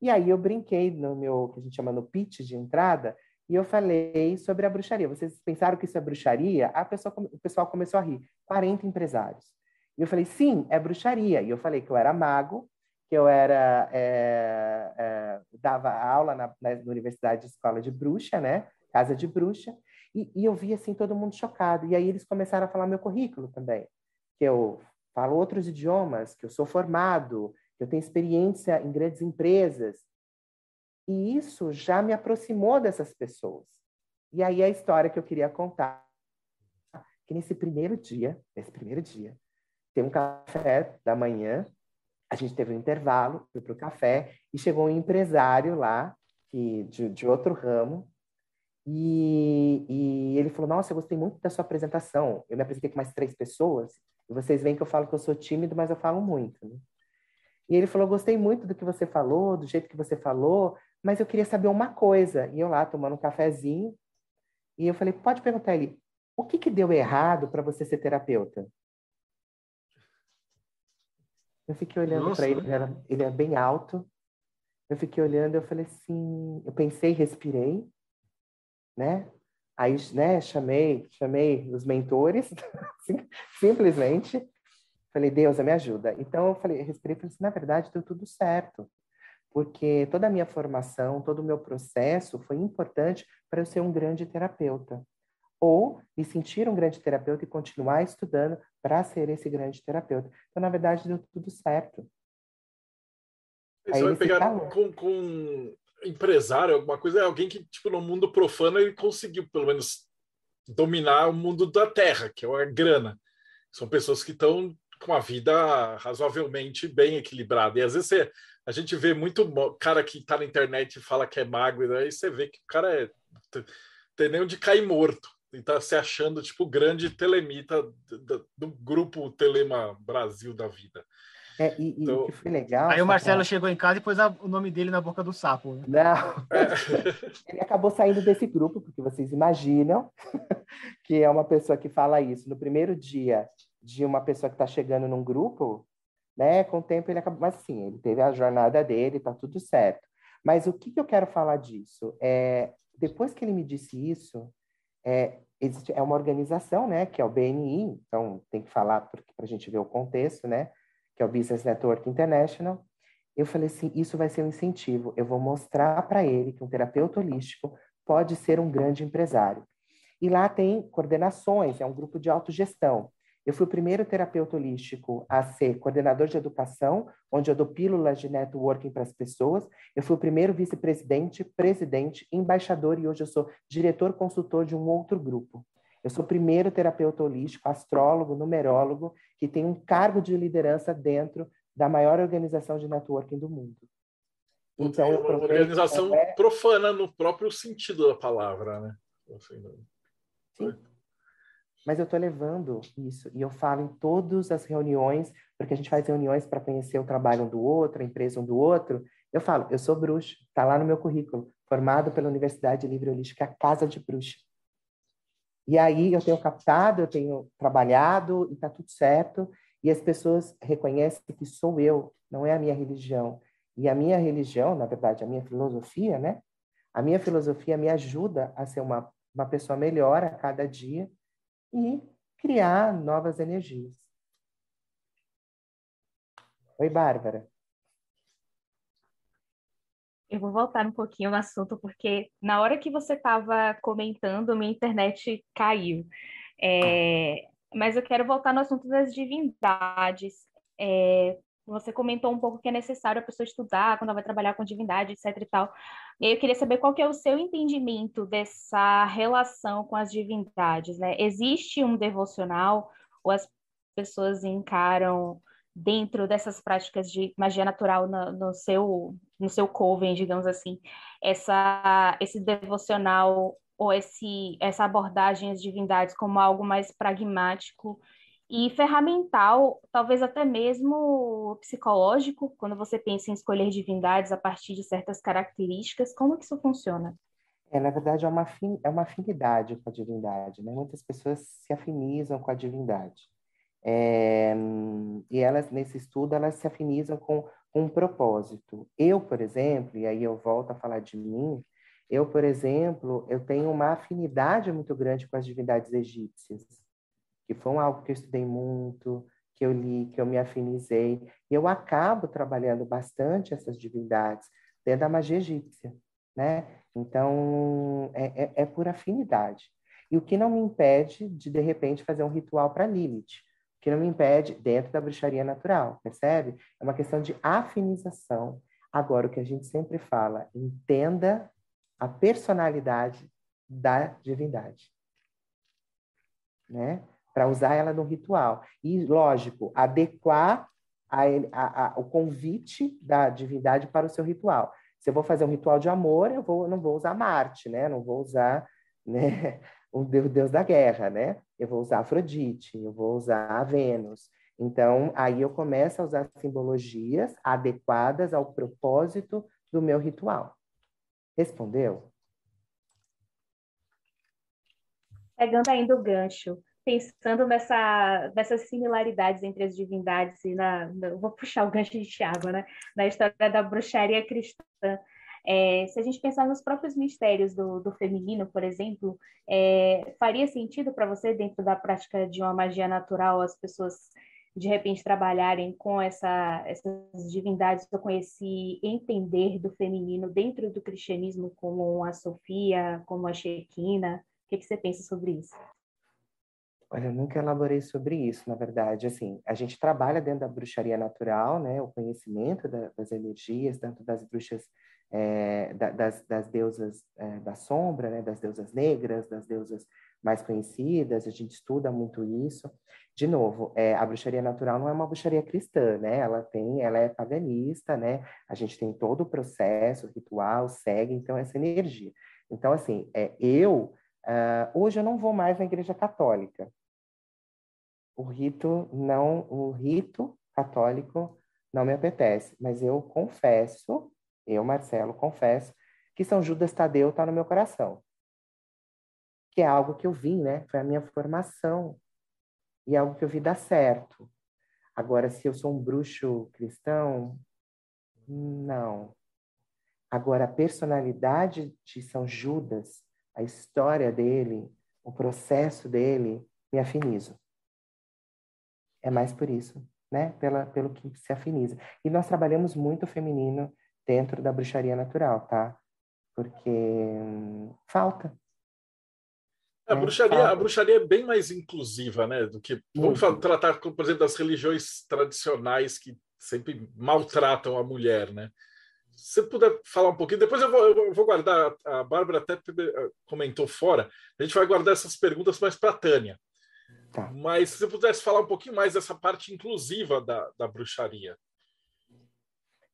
E aí eu brinquei no meu, que a gente chama no pitch de entrada, e eu falei sobre a bruxaria. Vocês pensaram que isso é bruxaria? A pessoa, o pessoal começou a rir. 40 empresários. E eu falei, sim, é bruxaria. E eu falei que eu era mago, que eu era é, é, dava aula na, na, Universidade de Escola de Bruxa, né? Casa de Bruxa. E, e eu vi assim todo mundo chocado. E aí eles começaram a falar meu currículo também, que eu falo outros idiomas, que eu sou formado, que eu tenho experiência em grandes empresas. E isso já me aproximou dessas pessoas. E aí a história que eu queria contar, que nesse primeiro dia, nesse primeiro dia, tem um café da manhã, a gente teve um intervalo, fui para o café e chegou um empresário lá que de, de outro ramo e, e, ele falou: Nossa, eu gostei muito da sua apresentação. Eu me apresentei com mais três pessoas e vocês veem que eu falo que eu sou tímido, mas eu falo muito. Né? E ele falou: Gostei muito do que você falou, do jeito que você falou, mas eu queria saber uma coisa. E eu lá tomando um cafezinho e eu falei: Pode perguntar ele, o que, que deu errado para você ser terapeuta? Eu fiquei olhando para ele, ele era, ele era bem alto. Eu fiquei olhando, eu falei assim, eu pensei, respirei, né? Aí, né, chamei, chamei os mentores, simplesmente. Falei, Deus, me ajuda. Então, eu falei, respirei e falei assim, na verdade, deu tudo certo. Porque toda a minha formação, todo o meu processo foi importante para eu ser um grande terapeuta. Ou me sentir um grande terapeuta e continuar estudando para ser esse grande terapeuta. Então, na verdade, deu tudo certo. Você vai pegar com, com empresário, alguma coisa, é alguém que, tipo, no mundo profano, ele conseguiu, pelo menos, dominar o mundo da terra, que é a grana. São pessoas que estão com a vida razoavelmente bem equilibrada. E às vezes você, a gente vê muito cara que está na internet e fala que é magro, e aí você vê que o cara é. tem nem onde cair morto. E está se achando, tipo, grande telemita do, do grupo Telema Brasil da vida. É, e, então... e, o que foi legal. Aí o Marcelo chegou em casa e pôs a, o nome dele na boca do sapo. Né? Não. Ele acabou saindo desse grupo, porque vocês imaginam que é uma pessoa que fala isso. No primeiro dia de uma pessoa que está chegando num grupo, né? Com o tempo ele acabou. Mas sim, ele teve a jornada dele, tá tudo certo. Mas o que, que eu quero falar disso? É, depois que ele me disse isso, é, existe, é uma organização, né? Que é o BNI, então tem que falar para a gente ver o contexto, né? que é o Business Network International, eu falei assim, isso vai ser um incentivo. Eu vou mostrar para ele que um terapeuta holístico pode ser um grande empresário. E lá tem coordenações, é um grupo de autogestão. Eu fui o primeiro terapeuta holístico a ser coordenador de educação, onde eu dou pílulas de networking para as pessoas. Eu fui o primeiro vice-presidente, presidente, embaixador e hoje eu sou diretor consultor de um outro grupo. Eu sou o primeiro terapeuta holístico, astrólogo, numerólogo, que tem um cargo de liderança dentro da maior organização de networking do mundo. Então, é uma organização profana no próprio sentido da palavra, né? Assim, Sim. Mas eu estou levando isso e eu falo em todas as reuniões, porque a gente faz reuniões para conhecer o trabalho um do outro, a empresa um do outro. Eu falo, eu sou bruxo, está lá no meu currículo, formado pela Universidade Livre Holística Casa de Bruxa. E aí eu tenho captado, eu tenho trabalhado e está tudo certo. E as pessoas reconhecem que sou eu, não é a minha religião. E a minha religião, na verdade, a minha filosofia, né? A minha filosofia me ajuda a ser uma, uma pessoa melhor a cada dia e criar novas energias. Oi, Bárbara. Eu vou voltar um pouquinho no assunto, porque na hora que você estava comentando, minha internet caiu. É, mas eu quero voltar no assunto das divindades. É, você comentou um pouco que é necessário a pessoa estudar quando ela vai trabalhar com divindade, etc e tal. E aí eu queria saber qual que é o seu entendimento dessa relação com as divindades, né? Existe um devocional ou as pessoas encaram dentro dessas práticas de magia natural no, no seu no seu coven, digamos assim, essa esse devocional ou esse essa abordagem às divindades como algo mais pragmático e ferramental, talvez até mesmo psicológico, quando você pensa em escolher divindades a partir de certas características, como que isso funciona? É, na verdade, é uma, é uma afinidade com a divindade, né? Muitas pessoas se afinizam com a divindade. É, e elas, nesse estudo, elas se afinizam com, com um propósito. Eu, por exemplo, e aí eu volto a falar de mim, eu, por exemplo, eu tenho uma afinidade muito grande com as divindades egípcias, que foi algo que eu estudei muito, que eu li, que eu me afinizei, e eu acabo trabalhando bastante essas divindades dentro da magia egípcia, né? Então, é, é, é por afinidade. E o que não me impede de, de repente, fazer um ritual para Lilith. Que não me impede dentro da bruxaria natural, percebe? É uma questão de afinização. Agora, o que a gente sempre fala, entenda a personalidade da divindade. Né? Para usar ela no ritual. E, lógico, adequar a, a, a, o convite da divindade para o seu ritual. Se eu vou fazer um ritual de amor, eu, vou, não vou usar Marte, né? Não vou usar né, o deus, deus da guerra, né? Eu vou usar Afrodite, eu vou usar Vênus. Então, aí eu começo a usar simbologias adequadas ao propósito do meu ritual. Respondeu? Pegando ainda o gancho, pensando nessa, nessas similaridades entre as divindades e na, vou puxar o gancho de Tiago, né? Na história da bruxaria cristã. É, se a gente pensar nos próprios mistérios do, do feminino, por exemplo, é, faria sentido para você, dentro da prática de uma magia natural, as pessoas de repente trabalharem com essa, essas divindades ou com esse entender do feminino dentro do cristianismo, como a Sofia, como a Shekinah? O que, que você pensa sobre isso? Olha, eu nunca elaborei sobre isso, na verdade. Assim, a gente trabalha dentro da bruxaria natural, né? O conhecimento da, das energias, tanto das bruxas, é, da, das, das, deusas é, da sombra, né? Das deusas negras, das deusas mais conhecidas. A gente estuda muito isso. De novo, é, a bruxaria natural não é uma bruxaria cristã, né? Ela tem, ela é paganista, né? A gente tem todo o processo, o ritual, segue, então essa energia. Então, assim, é, eu Uh, hoje eu não vou mais na igreja católica, o rito não, o rito católico não me apetece, mas eu confesso, eu, Marcelo, confesso que São Judas Tadeu está no meu coração. Que é algo que eu vim, né? Foi a minha formação. E é algo que eu vi dar certo. Agora, se eu sou um bruxo cristão, não. Agora, a personalidade de São Judas, a história dele, o processo dele, me afinizo. É mais por isso, né? Pela, pelo que se afiniza. E nós trabalhamos muito o feminino dentro da bruxaria natural, tá? Porque hum, falta. A, né? bruxaria, falta. a bruxaria é bem mais inclusiva, né? Do que. Muito. Vamos tratar, por exemplo, das religiões tradicionais que sempre maltratam a mulher, né? Se você puder falar um pouquinho, depois eu vou, eu vou guardar, a Bárbara até comentou fora, a gente vai guardar essas perguntas mais para a Tânia. Tá. Mas se você pudesse falar um pouquinho mais dessa parte inclusiva da, da bruxaria.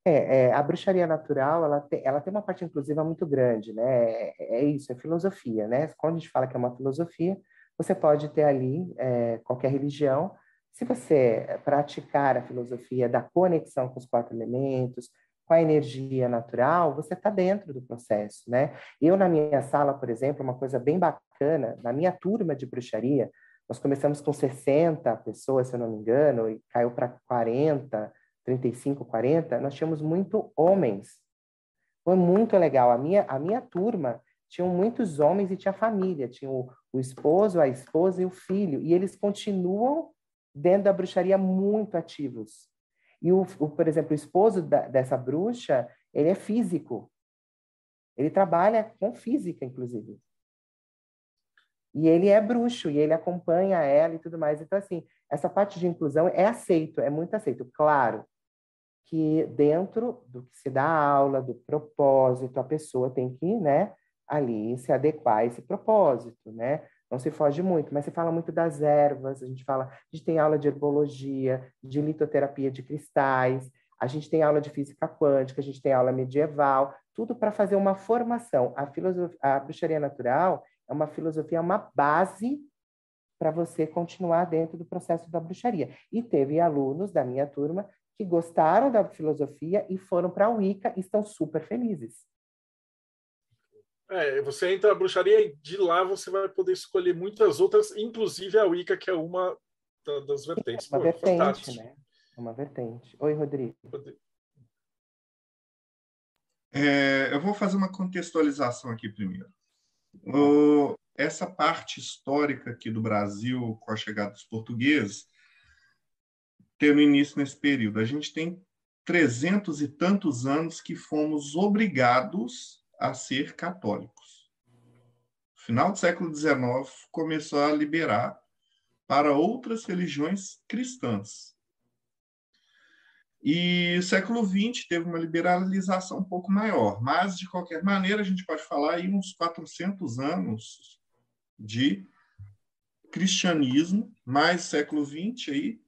É, é, a bruxaria natural, ela tem, ela tem uma parte inclusiva muito grande, né? É, é, isso, é filosofia, né? Quando a gente fala que é uma filosofia, você pode ter ali é, qualquer religião. Se você praticar a filosofia da conexão com os quatro elementos, com a energia natural, você está dentro do processo, né? Eu, na minha sala, por exemplo, uma coisa bem bacana, na minha turma de bruxaria, nós começamos com 60 pessoas, se eu não me engano, e caiu para 40, 35, 40. Nós tínhamos muito homens. Foi muito legal. A minha, a minha turma tinham muitos homens e tinha família. Tinha o, o esposo, a esposa e o filho. E eles continuam dentro da bruxaria muito ativos. E, o, o por exemplo, o esposo da, dessa bruxa, ele é físico. Ele trabalha com física, inclusive. E ele é bruxo, e ele acompanha ela e tudo mais. Então, assim, essa parte de inclusão é aceito, é muito aceito. Claro que dentro do que se dá aula, do propósito, a pessoa tem que, né, ali se adequar a esse propósito, né? Não se foge muito, mas se fala muito das ervas, a gente fala, a gente tem aula de herbologia, de litoterapia de cristais, a gente tem aula de física quântica, a gente tem aula medieval, tudo para fazer uma formação. A, filosofia, a bruxaria natural, é uma filosofia, é uma base para você continuar dentro do processo da bruxaria. E teve alunos da minha turma que gostaram da filosofia e foram para a Wicca e estão super felizes. É, você entra na bruxaria e de lá você vai poder escolher muitas outras, inclusive a Wicca, que é uma das vertentes. É uma Pô, vertente, fantástico. né? É uma vertente. Oi, Rodrigo. É, eu vou fazer uma contextualização aqui primeiro. O, essa parte histórica aqui do Brasil, com a chegada dos portugueses, tendo início nesse período. A gente tem trezentos e tantos anos que fomos obrigados a ser católicos. final do século XIX, começou a liberar para outras religiões cristãs. E o século XX teve uma liberalização um pouco maior, mas, de qualquer maneira, a gente pode falar aí uns 400 anos de cristianismo, mais século XX aí.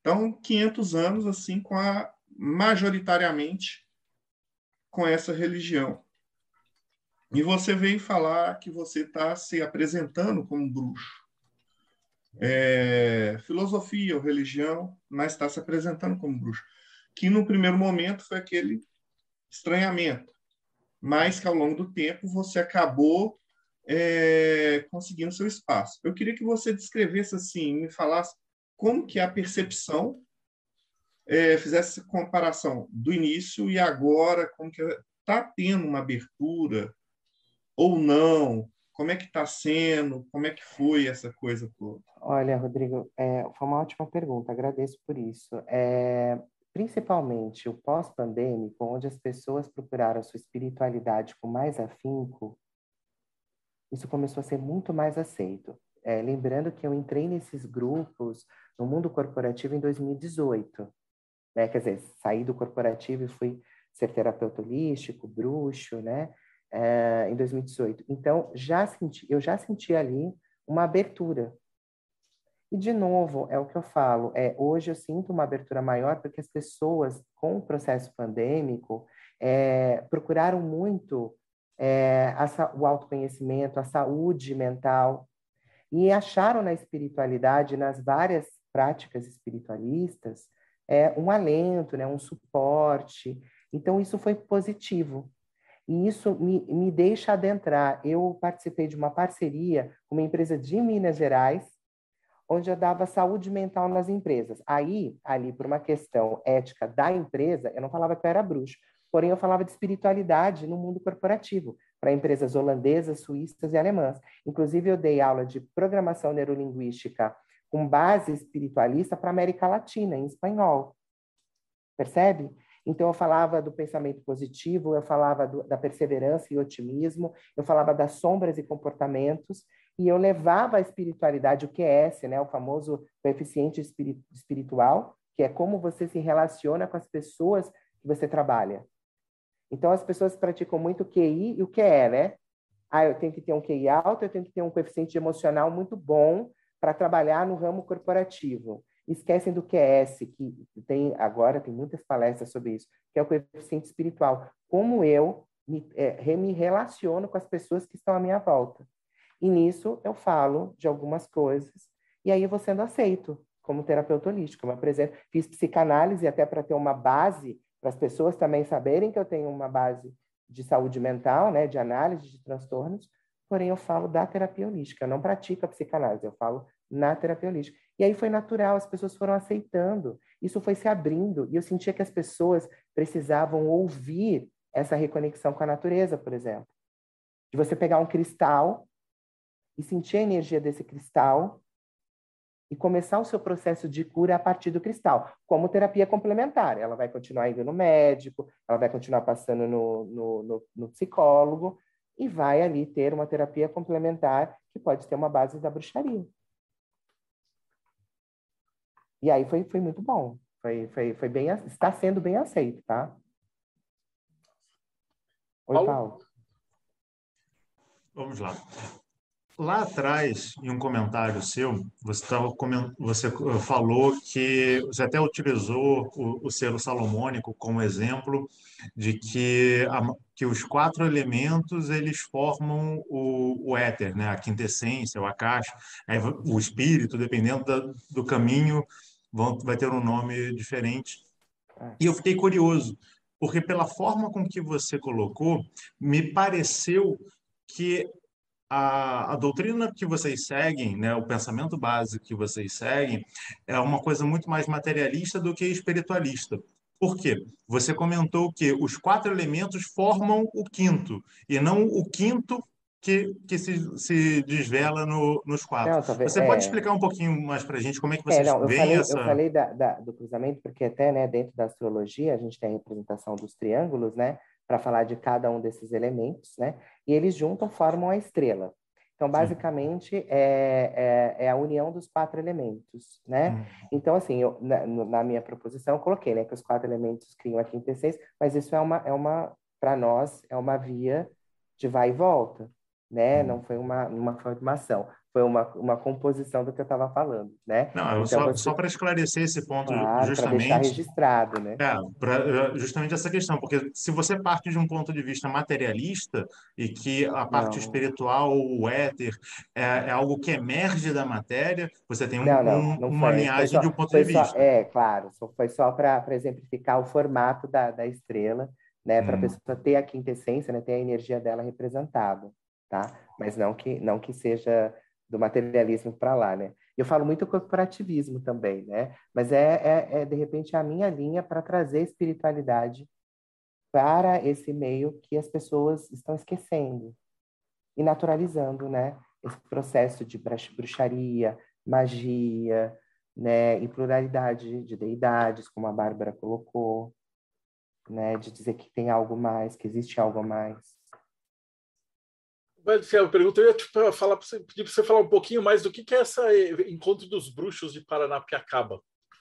Então, 500 anos assim com a majoritariamente com essa religião. E você veio falar que você está se apresentando como bruxo. É, filosofia ou religião, mas está se apresentando como bruxo. Que no primeiro momento foi aquele estranhamento, mas que ao longo do tempo você acabou é, conseguindo seu espaço. Eu queria que você descrevesse assim, me falasse como que é a percepção, é, fizesse comparação do início e agora, como que está tendo uma abertura ou não? Como é que está sendo? Como é que foi essa coisa toda? Olha, Rodrigo, é, foi uma ótima pergunta, agradeço por isso. É, principalmente o pós-pandêmico, onde as pessoas procuraram a sua espiritualidade com mais afinco, isso começou a ser muito mais aceito. É, lembrando que eu entrei nesses grupos no mundo corporativo em 2018. Né? Quer dizer, saí do corporativo e fui ser terapeuta holístico, bruxo, né? É, em 2018. Então, já senti, eu já senti ali uma abertura. E, de novo, é o que eu falo, é, hoje eu sinto uma abertura maior porque as pessoas, com o processo pandêmico, é, procuraram muito é, a, o autoconhecimento, a saúde mental, e acharam na espiritualidade, nas várias práticas espiritualistas, é, um alento, né, um suporte. Então, isso foi positivo. E isso me, me deixa adentrar. Eu participei de uma parceria com uma empresa de Minas Gerais, onde eu dava saúde mental nas empresas. Aí, ali, por uma questão ética da empresa, eu não falava que eu era bruxo, porém eu falava de espiritualidade no mundo corporativo, para empresas holandesas, suíças e alemãs. Inclusive, eu dei aula de programação neurolinguística com base espiritualista para América Latina, em espanhol. Percebe? Então, eu falava do pensamento positivo, eu falava do, da perseverança e otimismo, eu falava das sombras e comportamentos, e eu levava a espiritualidade, o QS, né, o famoso coeficiente espiritual, que é como você se relaciona com as pessoas que você trabalha. Então, as pessoas praticam muito o QI e o QE, né? Ah, eu tenho que ter um QI alto, eu tenho que ter um coeficiente emocional muito bom para trabalhar no ramo corporativo. Esquecem do QS, que tem agora tem muitas palestras sobre isso, que é o coeficiente espiritual. Como eu me, é, me relaciono com as pessoas que estão à minha volta. E nisso eu falo de algumas coisas, e aí eu vou sendo aceito como terapeuta holístico. Eu apresento, fiz psicanálise até para ter uma base para as pessoas também saberem que eu tenho uma base de saúde mental, né, de análise de transtornos, porém eu falo da terapia holística, eu não pratico a psicanálise, eu falo na terapia holística. E aí foi natural, as pessoas foram aceitando, isso foi se abrindo, e eu sentia que as pessoas precisavam ouvir essa reconexão com a natureza, por exemplo. De você pegar um cristal e sentir a energia desse cristal e começar o seu processo de cura a partir do cristal, como terapia complementar. Ela vai continuar indo no médico, ela vai continuar passando no, no, no, no psicólogo e vai ali ter uma terapia complementar que pode ter uma base da bruxaria. E aí foi, foi muito bom. Foi, foi, foi bem, está sendo bem aceito, tá? Oi, Paulo. Paulo. Vamos lá. Lá atrás, em um comentário seu, você, tava, você falou que você até utilizou o, o selo salomônico como exemplo de que, a, que os quatro elementos eles formam o, o éter, né? a quintessência, o caixa, o espírito, dependendo da, do caminho, vão, vai ter um nome diferente. E eu fiquei curioso, porque pela forma com que você colocou, me pareceu que a, a, doutrina que vocês seguem, né, o pensamento básico que vocês seguem, é uma coisa muito mais materialista do que espiritualista. Por quê? Você comentou que os quatro elementos formam o quinto, e não o quinto que, que se, se desvela no, nos quatro. Não, você é... pode explicar um pouquinho mais para a gente como é que vocês é, não, veem falei, essa... Eu falei da, da, do cruzamento porque até né, dentro da astrologia a gente tem a representação dos triângulos, né? Para falar de cada um desses elementos, né? E eles juntam formam a estrela. Então, basicamente, é, é, é, a união dos quatro elementos, né? Uhum. Então, assim, eu, na, na, minha proposição, eu coloquei né, que os quatro elementos criam a quintessência, mas isso é uma, é uma para nós, é uma via de vai e volta, né? Uhum. Não foi uma, uma formação foi uma, uma composição do que eu estava falando, né? Não, então, só, você... só para esclarecer esse ponto, claro, justamente. Para registrado, né? É, pra, é, justamente essa questão, porque se você parte de um ponto de vista materialista e que a parte não. espiritual, o éter, é, é, algo que emerge da matéria, você tem um, não, não, um, uma foi, linhagem só, de um ponto de vista. Só, é, claro, foi só para exemplificar o formato da, da estrela, né? Para a hum. pessoa ter a quintessência, né? ter a energia dela representada, tá? Mas não que, não que seja do materialismo para lá, né? Eu falo muito corporativismo também, né? Mas é, é, é de repente a minha linha para trazer espiritualidade para esse meio que as pessoas estão esquecendo e naturalizando, né? Esse processo de bruxaria, magia, né? E pluralidade de deidades, como a Bárbara colocou, né? De dizer que tem algo mais, que existe algo mais. Mas, eu pergunto, eu ia te falar, pedir para você falar um pouquinho mais do que, que é esse encontro dos bruxos de Paranapiacaba.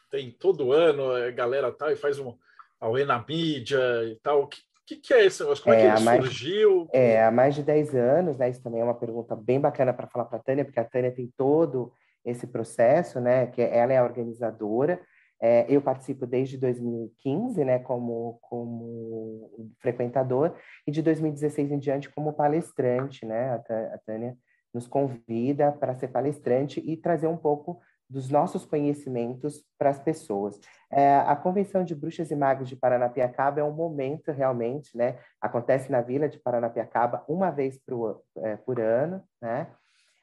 Tem todo ano, a galera tá e faz um auê na mídia e tal. O que, que, que é esse negócio? Como é, é que ele mais, surgiu? É, há mais de 10 anos, né? Isso também é uma pergunta bem bacana para falar para a Tânia, porque a Tânia tem todo esse processo, né? Que ela é a organizadora. É, eu participo desde 2015, né, como, como frequentador, e de 2016 em diante como palestrante, né, a Tânia nos convida para ser palestrante e trazer um pouco dos nossos conhecimentos para as pessoas. É, a Convenção de Bruxas e Magos de Paranapiacaba é um momento realmente, né, acontece na Vila de Paranapiacaba uma vez por, é, por ano, né,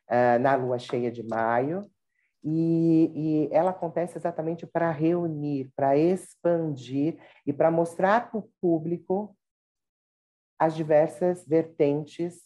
é, na lua cheia de maio, e, e ela acontece exatamente para reunir, para expandir e para mostrar para o público as diversas vertentes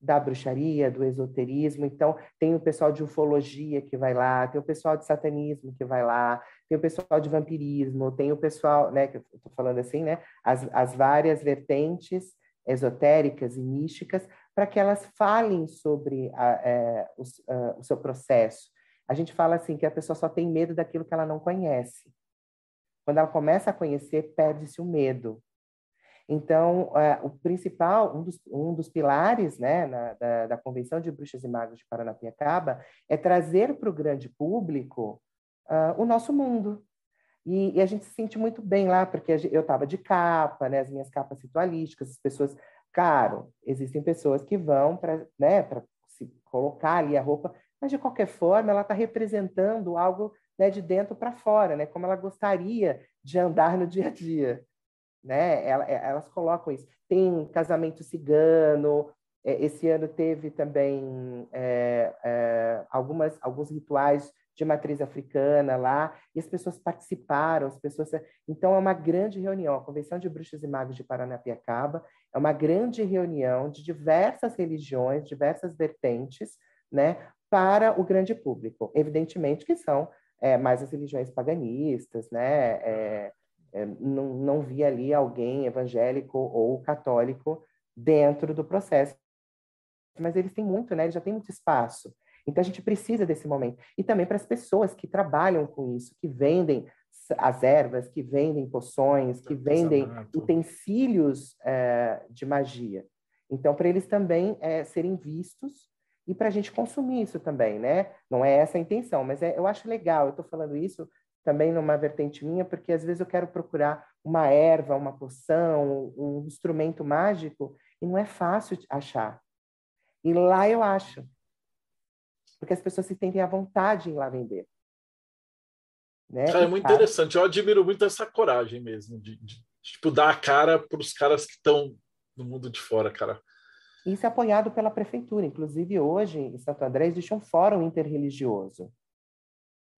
da bruxaria, do esoterismo. Então, tem o pessoal de ufologia que vai lá, tem o pessoal de satanismo que vai lá, tem o pessoal de vampirismo, tem o pessoal, né, que eu estou falando assim, né, as, as várias vertentes esotéricas e místicas, para que elas falem sobre a, é, os, uh, o seu processo, a gente fala assim que a pessoa só tem medo daquilo que ela não conhece. Quando ela começa a conhecer, perde-se o medo. Então, é, o principal, um dos, um dos pilares né, na, da, da, Convenção de Bruxas e Magos de Paranapiacaba é trazer para o grande público uh, o nosso mundo. E, e, a gente se sente muito bem lá, porque eu estava de capa, né, as minhas capas ritualísticas, as pessoas... Claro, existem pessoas que vão para né, se colocar ali a roupa mas de qualquer forma ela está representando algo né, de dentro para fora, né, como ela gostaria de andar no dia a dia. Né? É, elas colocam isso. Tem casamento cigano, é, esse ano teve também é, é, algumas, alguns rituais de matriz africana lá, e as pessoas participaram, as pessoas... Então, é uma grande reunião. A Convenção de Bruxas e Magos de Paranapiacaba é uma grande reunião de diversas religiões, diversas vertentes, né, para o grande público. Evidentemente que são é, mais as religiões paganistas, né? É, é, não, não vi ali alguém evangélico ou católico dentro do processo. Mas eles têm muito, né? Eles já têm muito espaço. Então a gente precisa desse momento. E também para as pessoas que trabalham com isso, que vendem as ervas, que vendem poções, que vendem utensílios é, de magia. Então, para eles também é, serem vistos e para a gente consumir isso também, né? Não é essa a intenção, mas é, eu acho legal, eu estou falando isso também numa vertente minha, porque às vezes eu quero procurar uma erva, uma poção, um instrumento mágico, e não é fácil achar. E lá eu acho. Porque as pessoas se sentem à vontade em lá vender. Né? Cara, é muito interessante. Eu admiro muito essa coragem mesmo, de, de, de tipo, dar a cara para os caras que estão no mundo de fora, cara. Isso é apoiado pela prefeitura. Inclusive, hoje, em Santo André, existe um fórum interreligioso.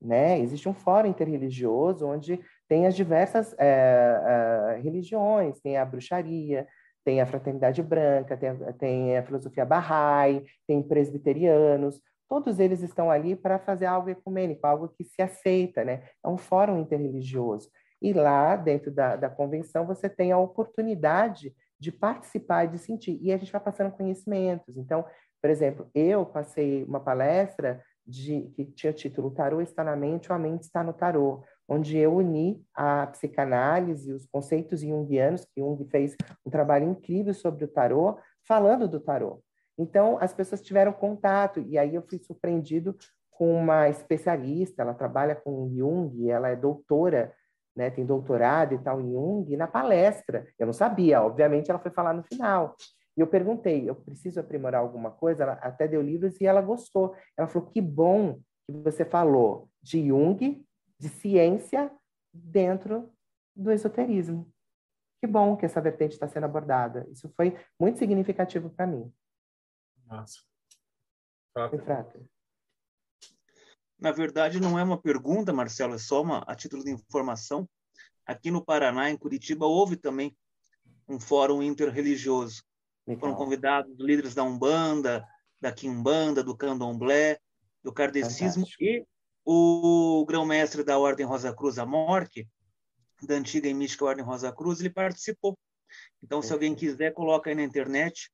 Né? Existe um fórum interreligioso onde tem as diversas é, é, religiões, tem a bruxaria, tem a fraternidade branca, tem a, tem a filosofia Bahá'í, tem presbiterianos, todos eles estão ali para fazer algo ecumênico, algo que se aceita, né? É um fórum interreligioso. E lá, dentro da, da convenção, você tem a oportunidade de participar e de sentir. E a gente vai passando conhecimentos. Então, por exemplo, eu passei uma palestra de, que tinha título Tarô está na mente ou a mente está no tarô, onde eu uni a psicanálise, os conceitos junguianos, que Jung fez um trabalho incrível sobre o tarô, falando do tarô. Então, as pessoas tiveram contato, e aí eu fui surpreendido com uma especialista, ela trabalha com Jung, ela é doutora, né, tem doutorado e tal em Jung, e na palestra, eu não sabia, obviamente ela foi falar no final. E eu perguntei, eu preciso aprimorar alguma coisa? Ela até deu livros e ela gostou. Ela falou, que bom que você falou de Jung, de ciência, dentro do esoterismo. Que bom que essa vertente está sendo abordada. Isso foi muito significativo para mim. Nossa. Na verdade, não é uma pergunta, Marcelo, é só uma, a título de informação. Aqui no Paraná, em Curitiba, houve também um fórum interreligioso. Legal. Foram convidados líderes da Umbanda, da Quimbanda, do Candomblé, do Kardecismo Fantástico. e o grão-mestre da Ordem Rosa Cruz, a Morque, da antiga e mística Ordem Rosa Cruz, ele participou. Então, se alguém quiser, coloca aí na internet,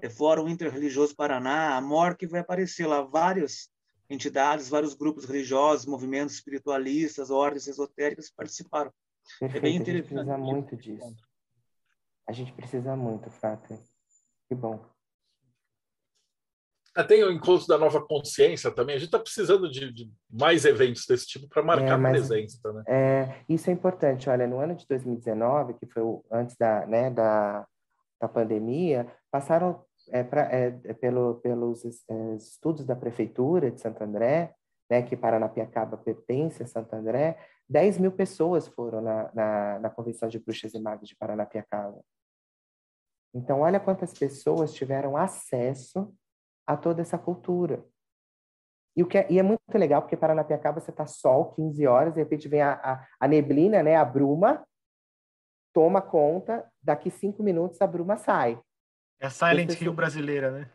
é Fórum Interreligioso Paraná, a Morque vai aparecer lá várias entidades, vários grupos religiosos, movimentos espiritualistas, ordens esotéricas participaram. Perfeito, é bem interessante. A gente precisa muito disso. A gente precisa muito, Fátima. Que bom. Ah, tem o encontro da nova consciência também. A gente está precisando de, de, mais eventos desse tipo para marcar é, mas, presença. Né? É, isso é importante. Olha, no ano de 2019, que foi o, antes da, né, da, da pandemia, passaram é, pra, é, é pelo, pelos é, estudos da Prefeitura de Santo André, né, que Paranapiacaba pertence a Santo André, 10 mil pessoas foram na, na, na Convenção de Bruxas e Magos de Paranapiacaba. Então, olha quantas pessoas tiveram acesso a toda essa cultura. E, o que é, e é muito legal, porque Paranapiacaba você está sol, 15 horas, de repente vem a, a, a, neblina, né, a bruma, toma conta, daqui cinco minutos a bruma sai. É a Silent Hill brasileira, né?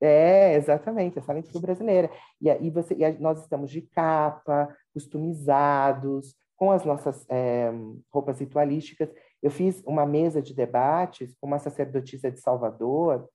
É, exatamente, a Silent Hill brasileira. E, e, você, e nós estamos de capa, customizados, com as nossas é, roupas ritualísticas. Eu fiz uma mesa de debates com uma sacerdotisa de Salvador,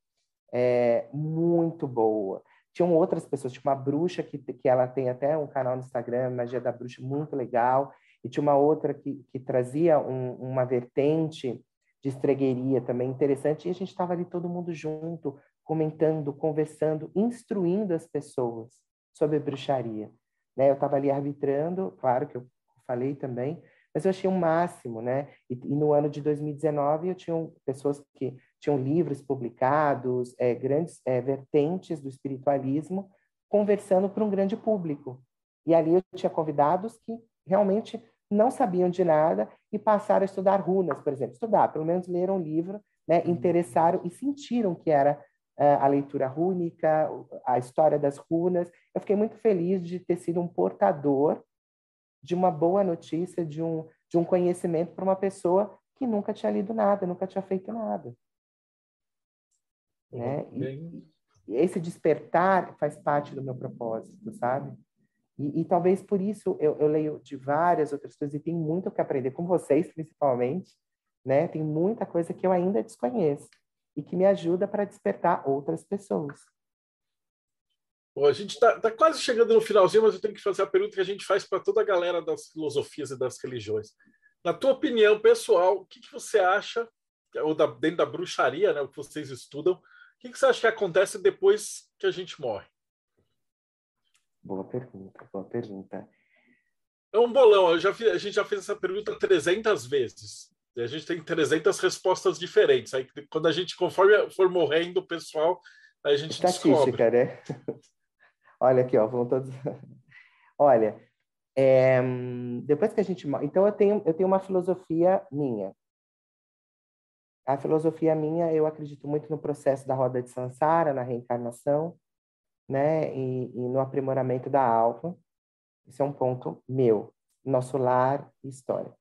é, muito boa. Tinham outras pessoas, tinha uma bruxa que, que ela tem até um canal no Instagram, Magia da Bruxa, muito legal. E tinha uma outra que, que trazia um, uma vertente de estregueria também interessante. E a gente estava ali todo mundo junto, comentando, conversando, instruindo as pessoas sobre bruxaria. Né? Eu estava ali arbitrando, claro que eu falei também, mas eu achei o um máximo, né? E, e, no ano de 2019 eu tinha pessoas que tinham livros publicados, é, grandes é, vertentes do espiritualismo, conversando para um grande público. E ali eu tinha convidados que realmente não sabiam de nada e passaram a estudar runas, por exemplo, estudar, pelo menos leram um livro, né? Uhum. Interessaram e sentiram que era uh, a leitura rúnica, a história das runas. Eu fiquei muito feliz de ter sido um portador de uma boa notícia, de um, de um conhecimento para uma pessoa que nunca tinha lido nada, nunca tinha feito nada. Né? E, e esse despertar faz parte do meu propósito, sabe? E, e talvez por isso eu, eu, leio de várias outras coisas e tenho muito o que aprender com vocês, principalmente, né? Tem muita coisa que eu ainda desconheço e que me ajuda para despertar outras pessoas. Bom, a gente está tá quase chegando no finalzinho, mas eu tenho que fazer a pergunta que a gente faz para toda a galera das filosofias e das religiões. Na tua opinião pessoal, o que, que você acha, ou da, dentro da bruxaria, né, o que vocês estudam, o que, que você acha que acontece depois que a gente morre? Boa pergunta, boa pergunta. É um bolão, já fiz, a gente já fez essa pergunta 300 vezes. A gente tem 300 respostas diferentes. Aí, quando a gente, conforme for morrendo o pessoal, a gente Estatística, descobre. né? Olha aqui, ó, vão todos. Olha, é, depois que a gente. Então, eu tenho, eu tenho uma filosofia minha. A filosofia minha, eu acredito muito no processo da roda de Sansara, na reencarnação, né? E, e no aprimoramento da alma. Isso é um ponto meu, nosso lar e história.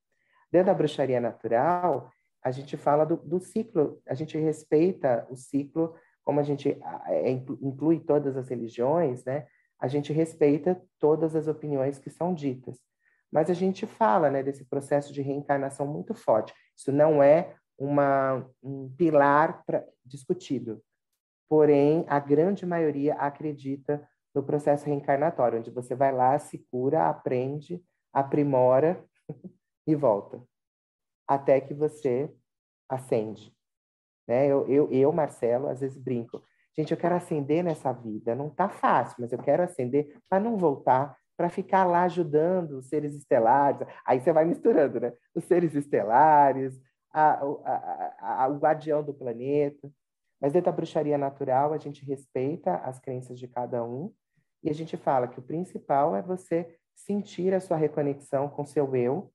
Dentro da bruxaria natural, a gente fala do, do ciclo, a gente respeita o ciclo como a gente é, inclui todas as religiões, né, a gente respeita todas as opiniões que são ditas. Mas a gente fala né, desse processo de reencarnação muito forte. Isso não é uma, um pilar pra, discutido. Porém, a grande maioria acredita no processo reencarnatório, onde você vai lá, se cura, aprende, aprimora e volta. Até que você acende. Né? Eu, eu, eu, Marcelo, às vezes brinco. Gente, eu quero acender nessa vida. Não está fácil, mas eu quero acender para não voltar, para ficar lá ajudando os seres estelares. Aí você vai misturando, né? Os seres estelares, a, a, a, o guardião do planeta. Mas dentro da bruxaria natural, a gente respeita as crenças de cada um e a gente fala que o principal é você sentir a sua reconexão com seu eu,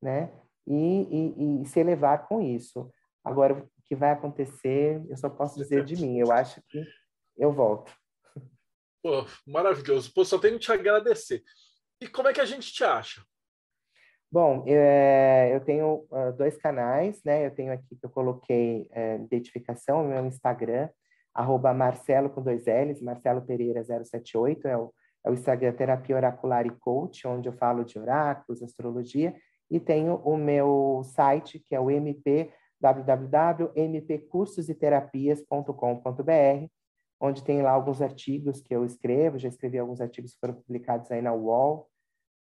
né? E, e, e se elevar com isso. Agora, o que vai acontecer, eu só posso dizer de mim. Eu acho que eu volto. Pô, maravilhoso. Pô, só tenho que te agradecer. E como é que a gente te acha? Bom, é, eu tenho uh, dois canais, né? Eu tenho aqui que eu coloquei é, identificação meu Instagram, arroba Marcelo com dois L's, Marcelo Pereira 078, é o, é o Instagram Terapia Oracular e Coach, onde eu falo de oráculos, astrologia, e tenho o meu site, que é o MP, www.mpcursositerapias.com.br, onde tem lá alguns artigos que eu escrevo, já escrevi alguns artigos que foram publicados aí na UOL,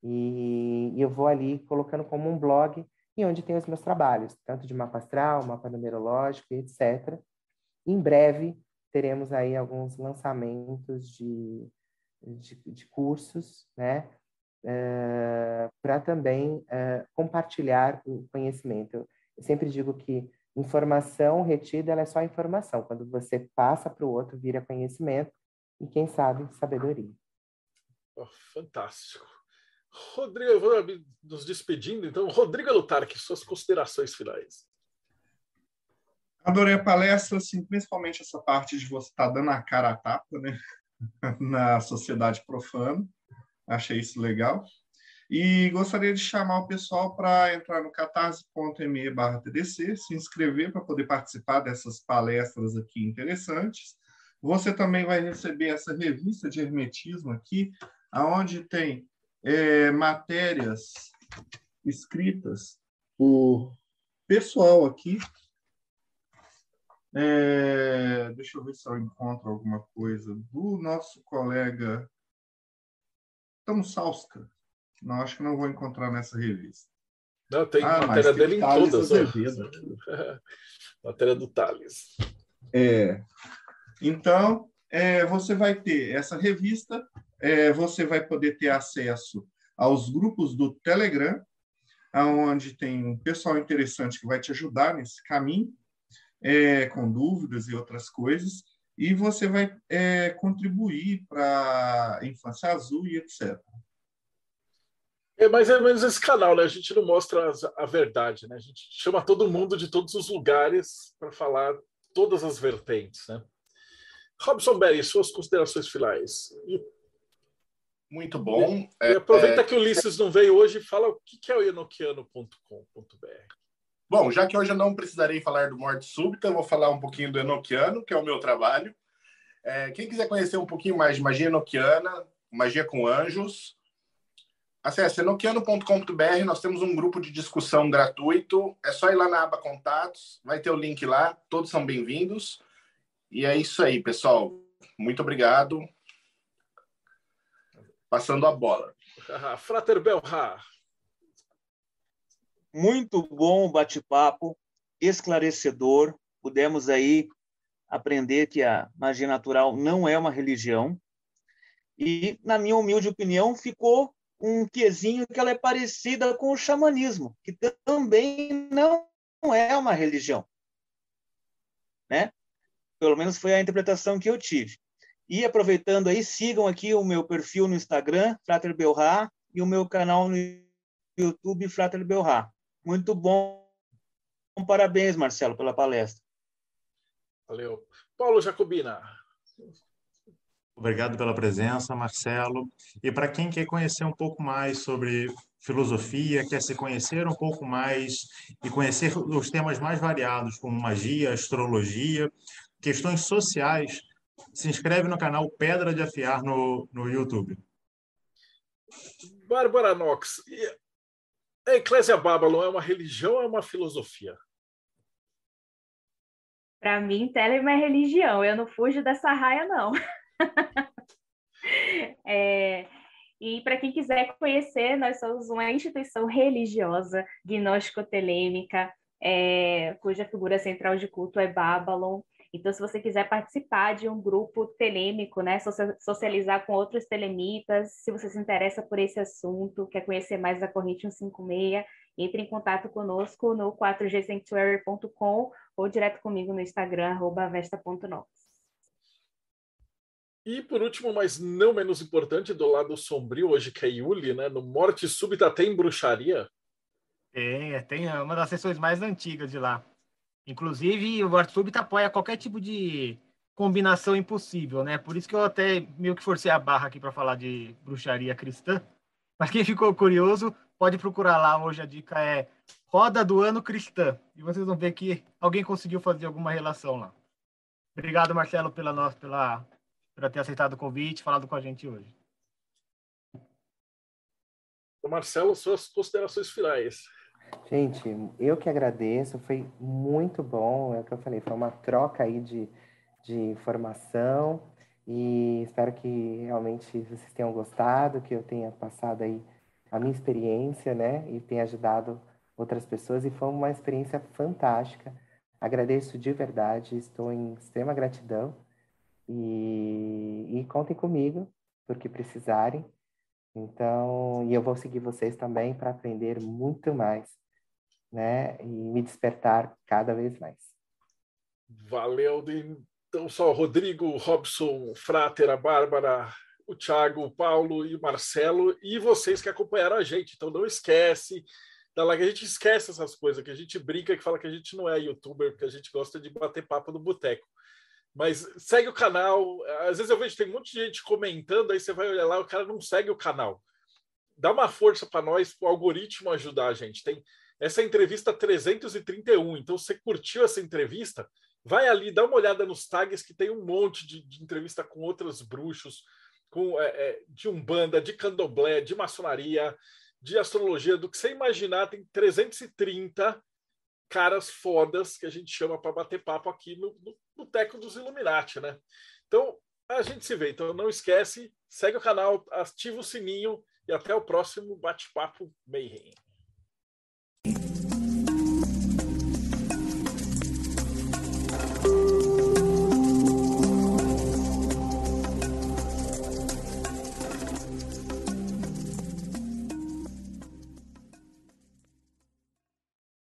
e, eu vou ali colocando como um blog e onde tem os meus trabalhos, tanto de mapa astral, mapa numerológico, etc. Em breve teremos aí alguns lançamentos de, de, de cursos, né? Uh, eh, para também uh, compartilhar o conhecimento. Eu, sempre digo que informação retida é só informação. Quando você passa para o outro, vira conhecimento e, quem sabe, sabedoria. Oh, fantástico. Rodrigo, vou nos despedindo, então. Rodrigo Lutarque, suas considerações finais. Adorei a palestra, assim, principalmente essa parte de você estar tá dando a cara a tapa né? na sociedade profana. Achei isso legal. E gostaria de chamar o pessoal para entrar no catarse.me TDC, se inscrever para poder participar dessas palestras aqui interessantes. Você também vai receber essa revista de hermetismo aqui, aonde tem é, matérias escritas por pessoal aqui. É, deixa eu ver se eu encontro alguma coisa do nosso colega Tom Salska. Não, acho que não vou encontrar nessa revista. Não, tem ah, matéria dele em todas. matéria do Thales. É. Então, é, você vai ter essa revista é, você vai poder ter acesso aos grupos do Telegram, onde tem um pessoal interessante que vai te ajudar nesse caminho, é, com dúvidas e outras coisas, e você vai é, contribuir para a Infância Azul e etc. É mais ou menos esse canal, né? A gente não mostra a verdade, né? A gente chama todo mundo de todos os lugares para falar todas as vertentes, né? Robson Berry, suas considerações finais. E muito bom. E, aproveita é, que o Ulisses não veio hoje e fala o que é o enoquiano.com.br. Bom, já que hoje eu não precisarei falar do Morte Súbita, eu vou falar um pouquinho do Enoquiano, que é o meu trabalho. É, quem quiser conhecer um pouquinho mais de magia enoquiana, magia com anjos, acesse enoquiano.com.br. Nós temos um grupo de discussão gratuito. É só ir lá na aba Contatos, vai ter o link lá. Todos são bem-vindos. E é isso aí, pessoal. Muito obrigado passando a bola. Frater Belhar. Muito bom o bate-papo, esclarecedor. Pudemos aí aprender que a magia natural não é uma religião. E, na minha humilde opinião, ficou um quezinho que ela é parecida com o xamanismo, que também não é uma religião. Né? Pelo menos foi a interpretação que eu tive. E aproveitando aí, sigam aqui o meu perfil no Instagram, Frater Belrá, e o meu canal no YouTube, Frater Belrá. Muito bom. Parabéns, Marcelo, pela palestra. Valeu. Paulo Jacobina. Obrigado pela presença, Marcelo. E para quem quer conhecer um pouco mais sobre filosofia, quer se conhecer um pouco mais e conhecer os temas mais variados, como magia, astrologia, questões sociais, se inscreve no canal Pedra de Afiar no, no YouTube. Bárbara Knox, a Eclésia Babylon é uma religião ou é uma filosofia? Para mim, Telemann é religião, eu não fujo dessa raia, não. é, e para quem quiser conhecer, nós somos uma instituição religiosa, gnóstico-telêmica, é, cuja figura central de culto é Babylon. Então, se você quiser participar de um grupo telêmico, né, socializar com outros telemitas, se você se interessa por esse assunto, quer conhecer mais da corrente 156, entre em contato conosco no 4gsanctuary.com ou direto comigo no Instagram, vesta.nox. E por último, mas não menos importante, do lado sombrio hoje, que é Yuli, né? No Morte Súbita tem bruxaria? Tem, é, tem uma das sessões mais antigas de lá. Inclusive, o Súbita apoia qualquer tipo de combinação impossível, né? Por isso que eu até meio que forcei a barra aqui para falar de bruxaria cristã. Mas quem ficou curioso, pode procurar lá. Hoje a dica é Roda do Ano Cristã. E vocês vão ver que alguém conseguiu fazer alguma relação lá. Obrigado, Marcelo, pela, pela por ter aceitado o convite falado com a gente hoje. Marcelo, suas considerações finais. Gente, eu que agradeço, foi muito bom, é o que eu falei, foi uma troca aí de, de informação e espero que realmente vocês tenham gostado, que eu tenha passado aí a minha experiência, né, e tenha ajudado outras pessoas e foi uma experiência fantástica. Agradeço de verdade, estou em extrema gratidão e, e contem comigo, porque precisarem. Então, e eu vou seguir vocês também para aprender muito mais, né? E me despertar cada vez mais. Valeu, então só Rodrigo, Robson, Frater, a Bárbara, o Thiago, o Paulo e o Marcelo e vocês que acompanharam a gente. Então não esquece, da lá que a gente esquece essas coisas, que a gente brinca que fala que a gente não é youtuber, porque a gente gosta de bater papo no boteco. Mas segue o canal. Às vezes eu vejo tem de gente comentando, aí você vai olhar lá, o cara não segue o canal. Dá uma força para nós, o algoritmo ajudar a gente. Tem essa entrevista 331. Então, você curtiu essa entrevista? Vai ali, dá uma olhada nos tags que tem um monte de, de entrevista com outros bruxos, com é, é, de umbanda, de candomblé, de maçonaria, de astrologia, do que você imaginar, tem 330 caras fodas que a gente chama para bater papo aqui no, no, no Teco dos Illuminati, né? Então, a gente se vê. Então, não esquece, segue o canal, ativa o sininho e até o próximo bate-papo Mayhem.